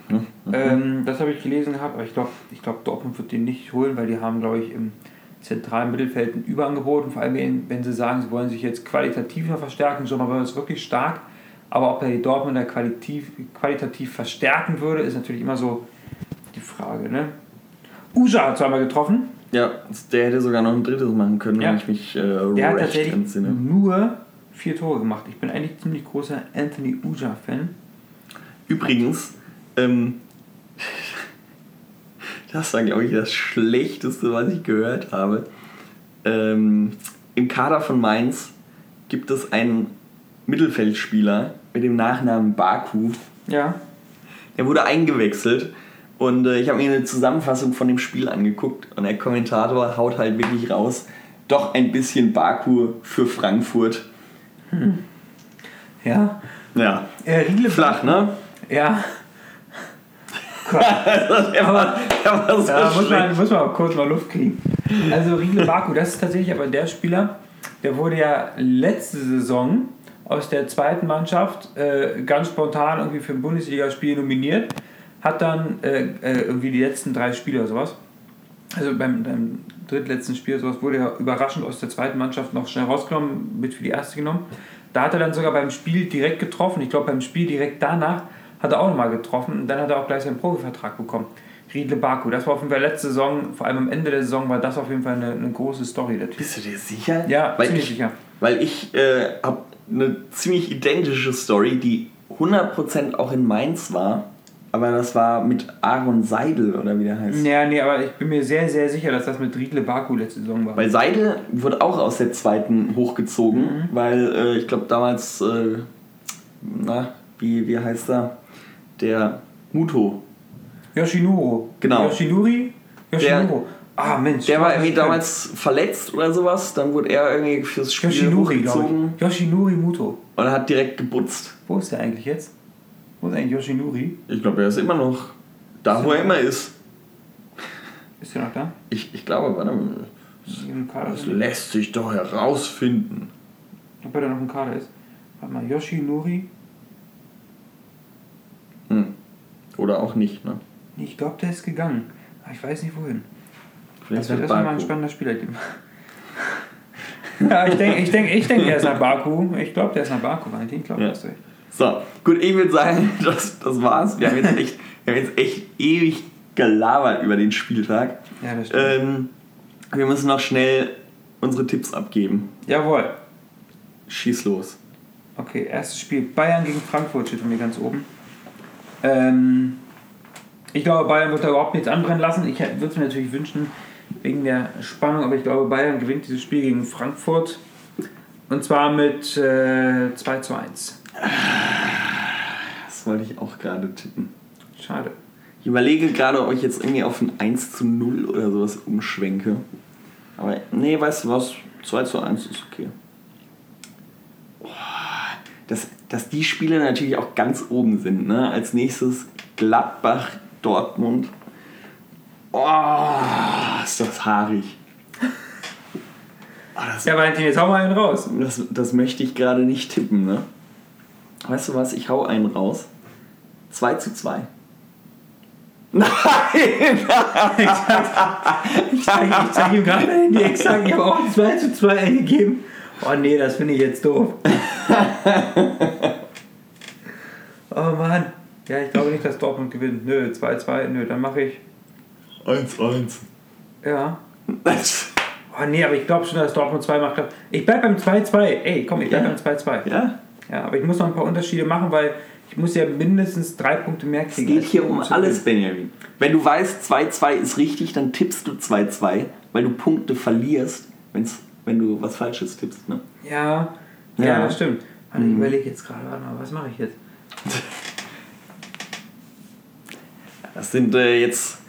Mhm. Ähm, das habe ich gelesen gehabt, aber ich glaube, ich glaub, Dortmund wird den nicht holen, weil die haben, glaube ich, im zentralen Mittelfeld ein Überangebot. Und vor allem, wenn, wenn sie sagen, sie wollen sich jetzt qualitativ noch verstärken, Jobamin ist wirklich stark. Aber ob er die Dortmunder qualitativ, qualitativ verstärken würde, ist natürlich immer so die Frage. Ne? Uja hat zweimal getroffen. Ja, der hätte sogar noch ein drittes machen können, Ja. wenn ich mich äh, Der hat tatsächlich entsinne. nur vier Tore gemacht. Ich bin eigentlich ziemlich großer Anthony Uja-Fan. Übrigens, ähm, das war, glaube ich, das Schlechteste, was ich gehört habe. Ähm, Im Kader von Mainz gibt es einen Mittelfeldspieler mit dem Nachnamen Baku. Ja. Der wurde eingewechselt und äh, ich habe mir eine Zusammenfassung von dem Spiel angeguckt und der Kommentator haut halt wirklich raus, doch ein bisschen Baku für Frankfurt. Ja. Ja, Äh, flach, ne? Ja. Der war, der war so Da muss man, muss man kurz mal Luft kriegen. Also Riedle Baku, das ist tatsächlich aber der Spieler, der wurde ja letzte Saison aus der zweiten Mannschaft äh, ganz spontan irgendwie für ein Bundesligaspiel nominiert, hat dann äh, äh, irgendwie die letzten drei Spiele oder sowas, also beim, beim drittletzten Spiel oder sowas, wurde er überraschend aus der zweiten Mannschaft noch schnell rausgenommen, mit für die erste genommen. Da hat er dann sogar beim Spiel direkt getroffen. Ich glaube, beim Spiel direkt danach hat er auch nochmal getroffen und dann hat er auch gleich seinen Profivertrag bekommen. Riedle Baku, das war auf jeden Fall letzte Saison, vor allem am Ende der Saison war das auf jeden Fall eine, eine große Story, der Typ. Bist du dir sicher? Ja, weil ziemlich ich, sicher. Weil ich äh, habe eine ziemlich identische Story, die 100% auch in Mainz war. Aber das war mit Aaron Seidel oder wie der heißt. Ja, nee, aber ich bin mir sehr, sehr sicher, dass das mit Riedle Baku letzte Saison war. Weil Seidel wurde auch aus der zweiten hochgezogen, Mhm. weil äh, ich glaube damals, äh, na, wie, wie heißt er? Der Muto. Yoshinuro. Genau. Yoshinuri? Yoshinuro. Ah, Mensch. Der war irgendwie ist damals verletzt oder sowas, dann wurde er irgendwie fürs Spiel hochgezogen ich. Yoshinuri Muto. und hat direkt gebutzt. Wo ist der eigentlich jetzt? Wo ist eigentlich Yoshinuri? Ich glaube, er ist immer noch da, wo er immer ist. Ist der noch da? Ich, ich glaube, warte mal. Das ist. lässt sich doch herausfinden. Ob er da noch im Kader ist? Warte mal, Yoshinuri? Hm. Oder auch nicht, ne? Ich glaube, der ist gegangen. Aber ich weiß nicht wohin. Vielleicht Das wird wird erstmal ein spannender Spieler geben. ja, ich denke, ich denk, ich denk, der ist nach Baku. Ich glaube, der ist nach Baku, Valentin. Ich glaube, Ja. du recht. So, gut, ich würde sagen, das, das war's. Wir haben, jetzt echt, wir haben jetzt echt ewig gelabert über den Spieltag. Ja, das stimmt. Ähm, wir müssen noch schnell unsere Tipps abgeben. Jawohl. Schieß los. Okay, erstes Spiel. Bayern gegen Frankfurt steht bei mir ganz oben. Ähm, ich glaube, Bayern wird da überhaupt nichts anbrennen lassen. Ich würde es mir natürlich wünschen, wegen der Spannung, aber ich glaube, Bayern gewinnt dieses Spiel gegen Frankfurt. Und zwar mit äh, 2 zu 1. Das wollte ich auch gerade tippen. Schade. Ich überlege gerade, ob ich jetzt irgendwie auf ein 1 zu 0 oder sowas umschwenke. Aber nee, weißt du was? 2 zu 1 ist okay. Dass, dass die Spiele natürlich auch ganz oben sind. Ne? Als nächstes Gladbach, Dortmund. Oh, ist haarig. Ah, das, Ja, Valentin, jetzt hau mal einen raus. das, das möchte ich gerade nicht tippen. Ne? Weißt du was? Ich hau einen raus. 2 zu 2. Nein! Ich zeige ich zeig ihm gerade mein Handy exakt. Ich habe auch 2 zu 2 eingegeben. Oh nee, das finde ich jetzt doof. oh Mann. Ja, ich glaube nicht, dass Dortmund gewinnt. Nö, 2-2. Nö, dann mache ich. 1-1. Ja. Oh nee, aber ich glaube schon, dass Dortmund 2 macht. Ich bleib beim 2-2. Ey, komm, ich bleib Ja. beim 2-2. Ja, Ja, aber ich muss noch ein paar Unterschiede machen, weil ich muss ja mindestens drei Punkte mehr es kriegen. geht als hier um alles. Benjamin. Wenn du weißt, 2-2 ist richtig, dann tippst du 2-2, weil du Punkte verlierst, wenn's, wenn du was Falsches tippst. Ne? Ja, ja, Ja. das stimmt. Warte, Ich überlege jetzt gerade, warte mal, was mache ich jetzt? Das sind äh, jetzt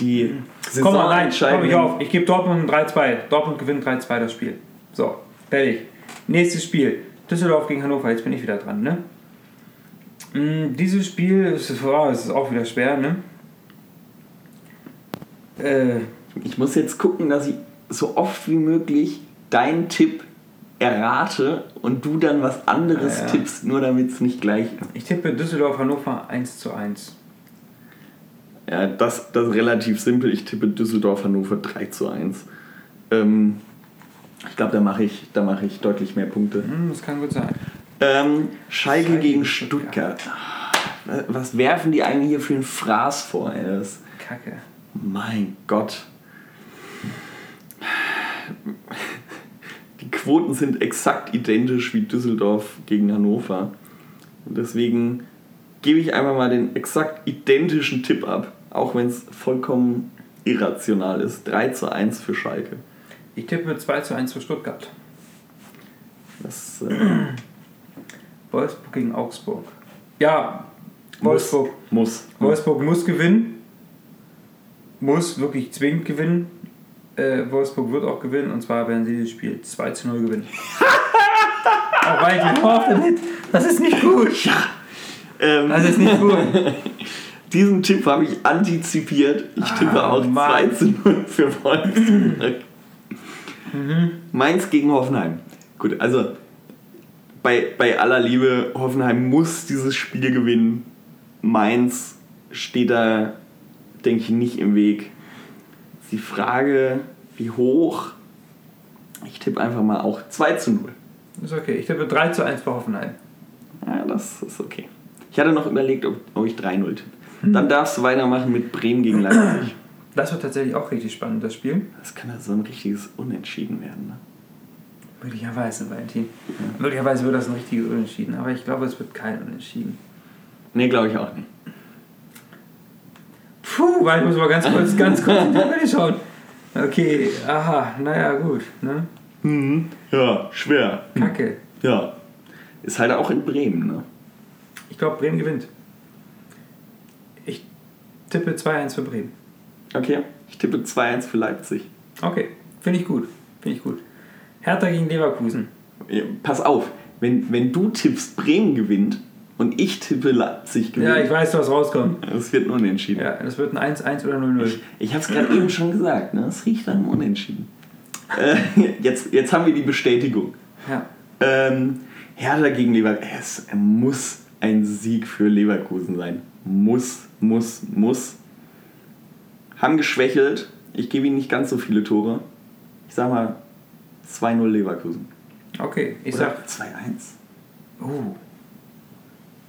die Komm mal rein, komm ich auf. Ich gebe Dortmund 3-2. Dortmund gewinnt 3-2 das Spiel. So, fertig. Nächstes Spiel. Düsseldorf gegen Hannover. Jetzt bin ich wieder dran, ne? Mm, Dieses Spiel ist, oh, ist auch wieder schwer, ne? Äh, Ich muss jetzt gucken, dass ich so oft wie möglich deinen Tipp errate und du dann was anderes Ja, ja. tippst, nur damit es nicht gleich ist. ich tippe Düsseldorf Hannover 1 zu 1. Ja, das, das ist relativ simpel. Ich tippe Düsseldorf Hannover 3 zu 1. Ähm, ich glaube, da mache ich, da mache ich deutlich mehr Punkte. Hm, das kann gut sein. Ähm, Schalke Schalke gegen gegen Stuttgart. Ah, Was werfen die eigentlich hier für einen Fraß vor? Ey? Das, Kacke. mein Gott. die Quoten sind exakt identisch wie Düsseldorf gegen Hannover. Und deswegen gebe ich einfach mal den exakt identischen Tipp ab, auch wenn es vollkommen irrational ist. 3 zu 1 für Schalke. Ich tippe mit 2 zu 1 für Stuttgart. Das äh, Wolfsburg gegen Augsburg. Ja, Wolfsburg. muss. Wolfsburg muss gewinnen. Muss wirklich zwingend gewinnen. Äh, Wolfsburg wird auch gewinnen und zwar werden sie dieses Spiel 2 zu 0 gewinnen. auch weil ich hoffe nicht. Das ist nicht gut. Ähm, Das ist nicht gut. diesen Tipp habe ich antizipiert. Ich tippe Ah, auch 2 Mann. zu 0 für Wolfsburg. Mainz gegen Hoffenheim. Gut, also bei, bei aller Liebe, Hoffenheim muss dieses Spiel gewinnen. Mainz steht da, denke ich, nicht im Weg. Die Frage, wie hoch? Ich tippe einfach mal auch 2 zu 0. Ist okay. Ich tippe 3 zu 1 für Hoffenheim. Ja, das ist okay. Ich hatte noch überlegt, ob, ob ich 3-0 tippe. Dann darfst du weitermachen mit Bremen gegen Leipzig. Das wird tatsächlich auch richtig spannend, das Spiel. Das kann ja so ein richtiges Unentschieden werden. Ne? Möglicherweise, Valentin. Möglicherweise wird das ein richtiges Unentschieden, aber ich glaube, es wird kein Unentschieden. Nee, glaube ich auch nicht. Puh, weil ich muss mal ganz kurz, ganz kurz in die Tabelle schauen. Okay, aha, naja, gut. Ne? Mhm. Ja, schwer. Kacke. Ja. Ist halt auch in Bremen, ne? Ich glaube, Bremen gewinnt. Tippe 2-1 für Bremen. Okay. Ich tippe 2-1 für Leipzig. Okay, finde ich gut. Finde ich gut. Hertha gegen Leverkusen. Pass auf, wenn, wenn du tippst, Bremen gewinnt und ich tippe, Leipzig gewinnt, Ja, ich weiß, was rauskommt. es wird ein Unentschieden. Ja, das wird ein 1-1 oder 0-0. Ich, ich habe es gerade eben schon gesagt, ne? es riecht nach einem Unentschieden. Äh, jetzt, jetzt haben wir die Bestätigung. Ja. Ähm, Hertha gegen Leverkusen. Es muss ein Sieg für Leverkusen sein. Muss, muss, muss. Haben geschwächelt. Ich gebe ihnen nicht ganz so viele Tore. Ich sag mal 2-0 Leverkusen. Okay, ich Oder sag. 2-1. Oh.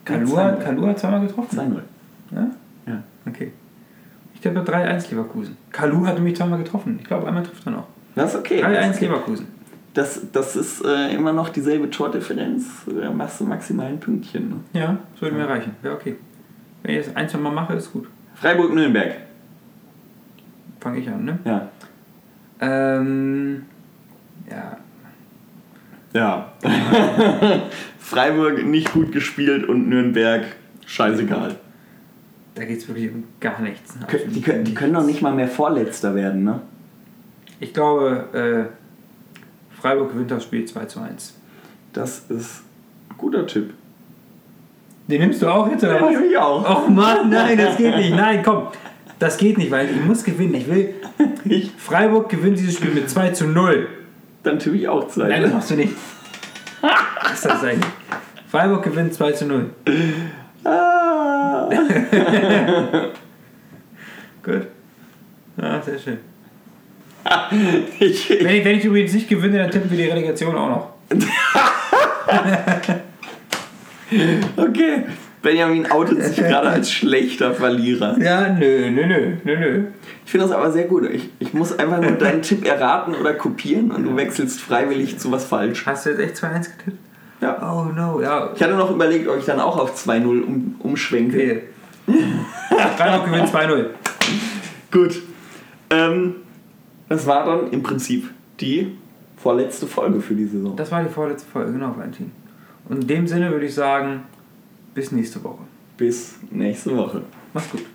Kalu hat, Kalu hat zweimal getroffen. 2-0. Ja? Ja. Okay. Ich tippe 3-1 Leverkusen. Kalu hat nämlich zweimal getroffen. Ich glaube, einmal trifft er noch. Das ist okay. 3-1 Leverkusen. Das, das ist äh, immer noch dieselbe Tordifferenz. Da machst du maximal ein Pünktchen. Ne? Ja, das würde mir reichen. Wäre okay. Wenn ich das ein, zwei Mal mache, ist gut. Freiburg-Nürnberg. Fange ich an, ne? Ja. Ähm. Ja. Ja. Freiburg nicht gut gespielt und Nürnberg scheißegal. Da geht es wirklich um gar nichts. Kö- Die können, die können doch nicht mal mehr Vorletzter werden, ne? Ich glaube, äh, Freiburg gewinnt das Spiel 2 zu 1. Das ist ein guter Tipp. Den nimmst du auch jetzt, oder was? ich auch. Oh Mann, nein, das geht nicht. Nein, komm. Das geht nicht, weil ich muss gewinnen. Ich will. Ich, Freiburg gewinnt dieses Spiel mit 2 zu 0. dann tippe ich auch zwei. Nein, das machst du nicht. Was ist das eigentlich? Freiburg gewinnt 2 zu 0. Ah. Gut. Ja, sehr schön. ich, Wenn ich, wenn ich übrigens nicht gewinne, dann tippen wir die Relegation auch noch. Okay. Benjamin outet sich gerade als schlechter Verlierer. Ja, nö, nö, nö, nö, nö. Ich finde das aber sehr gut. Ich, ich muss einfach nur deinen Tipp erraten oder kopieren und du wechselst freiwillig zu was falsch. Hast du jetzt echt 2-1 getippt? Ja. Oh no, ja. Ich hatte noch überlegt, ob ich dann auch auf 2-0 um, umschwenke. Okay. Freiburg gewinnt 2-0. Gut. Ähm, das war dann im Prinzip die vorletzte Folge für die Saison. Das war die vorletzte Folge, genau, Valentin. Und in dem Sinne würde ich sagen, bis nächste Woche. Bis nächste Woche. Mach's gut.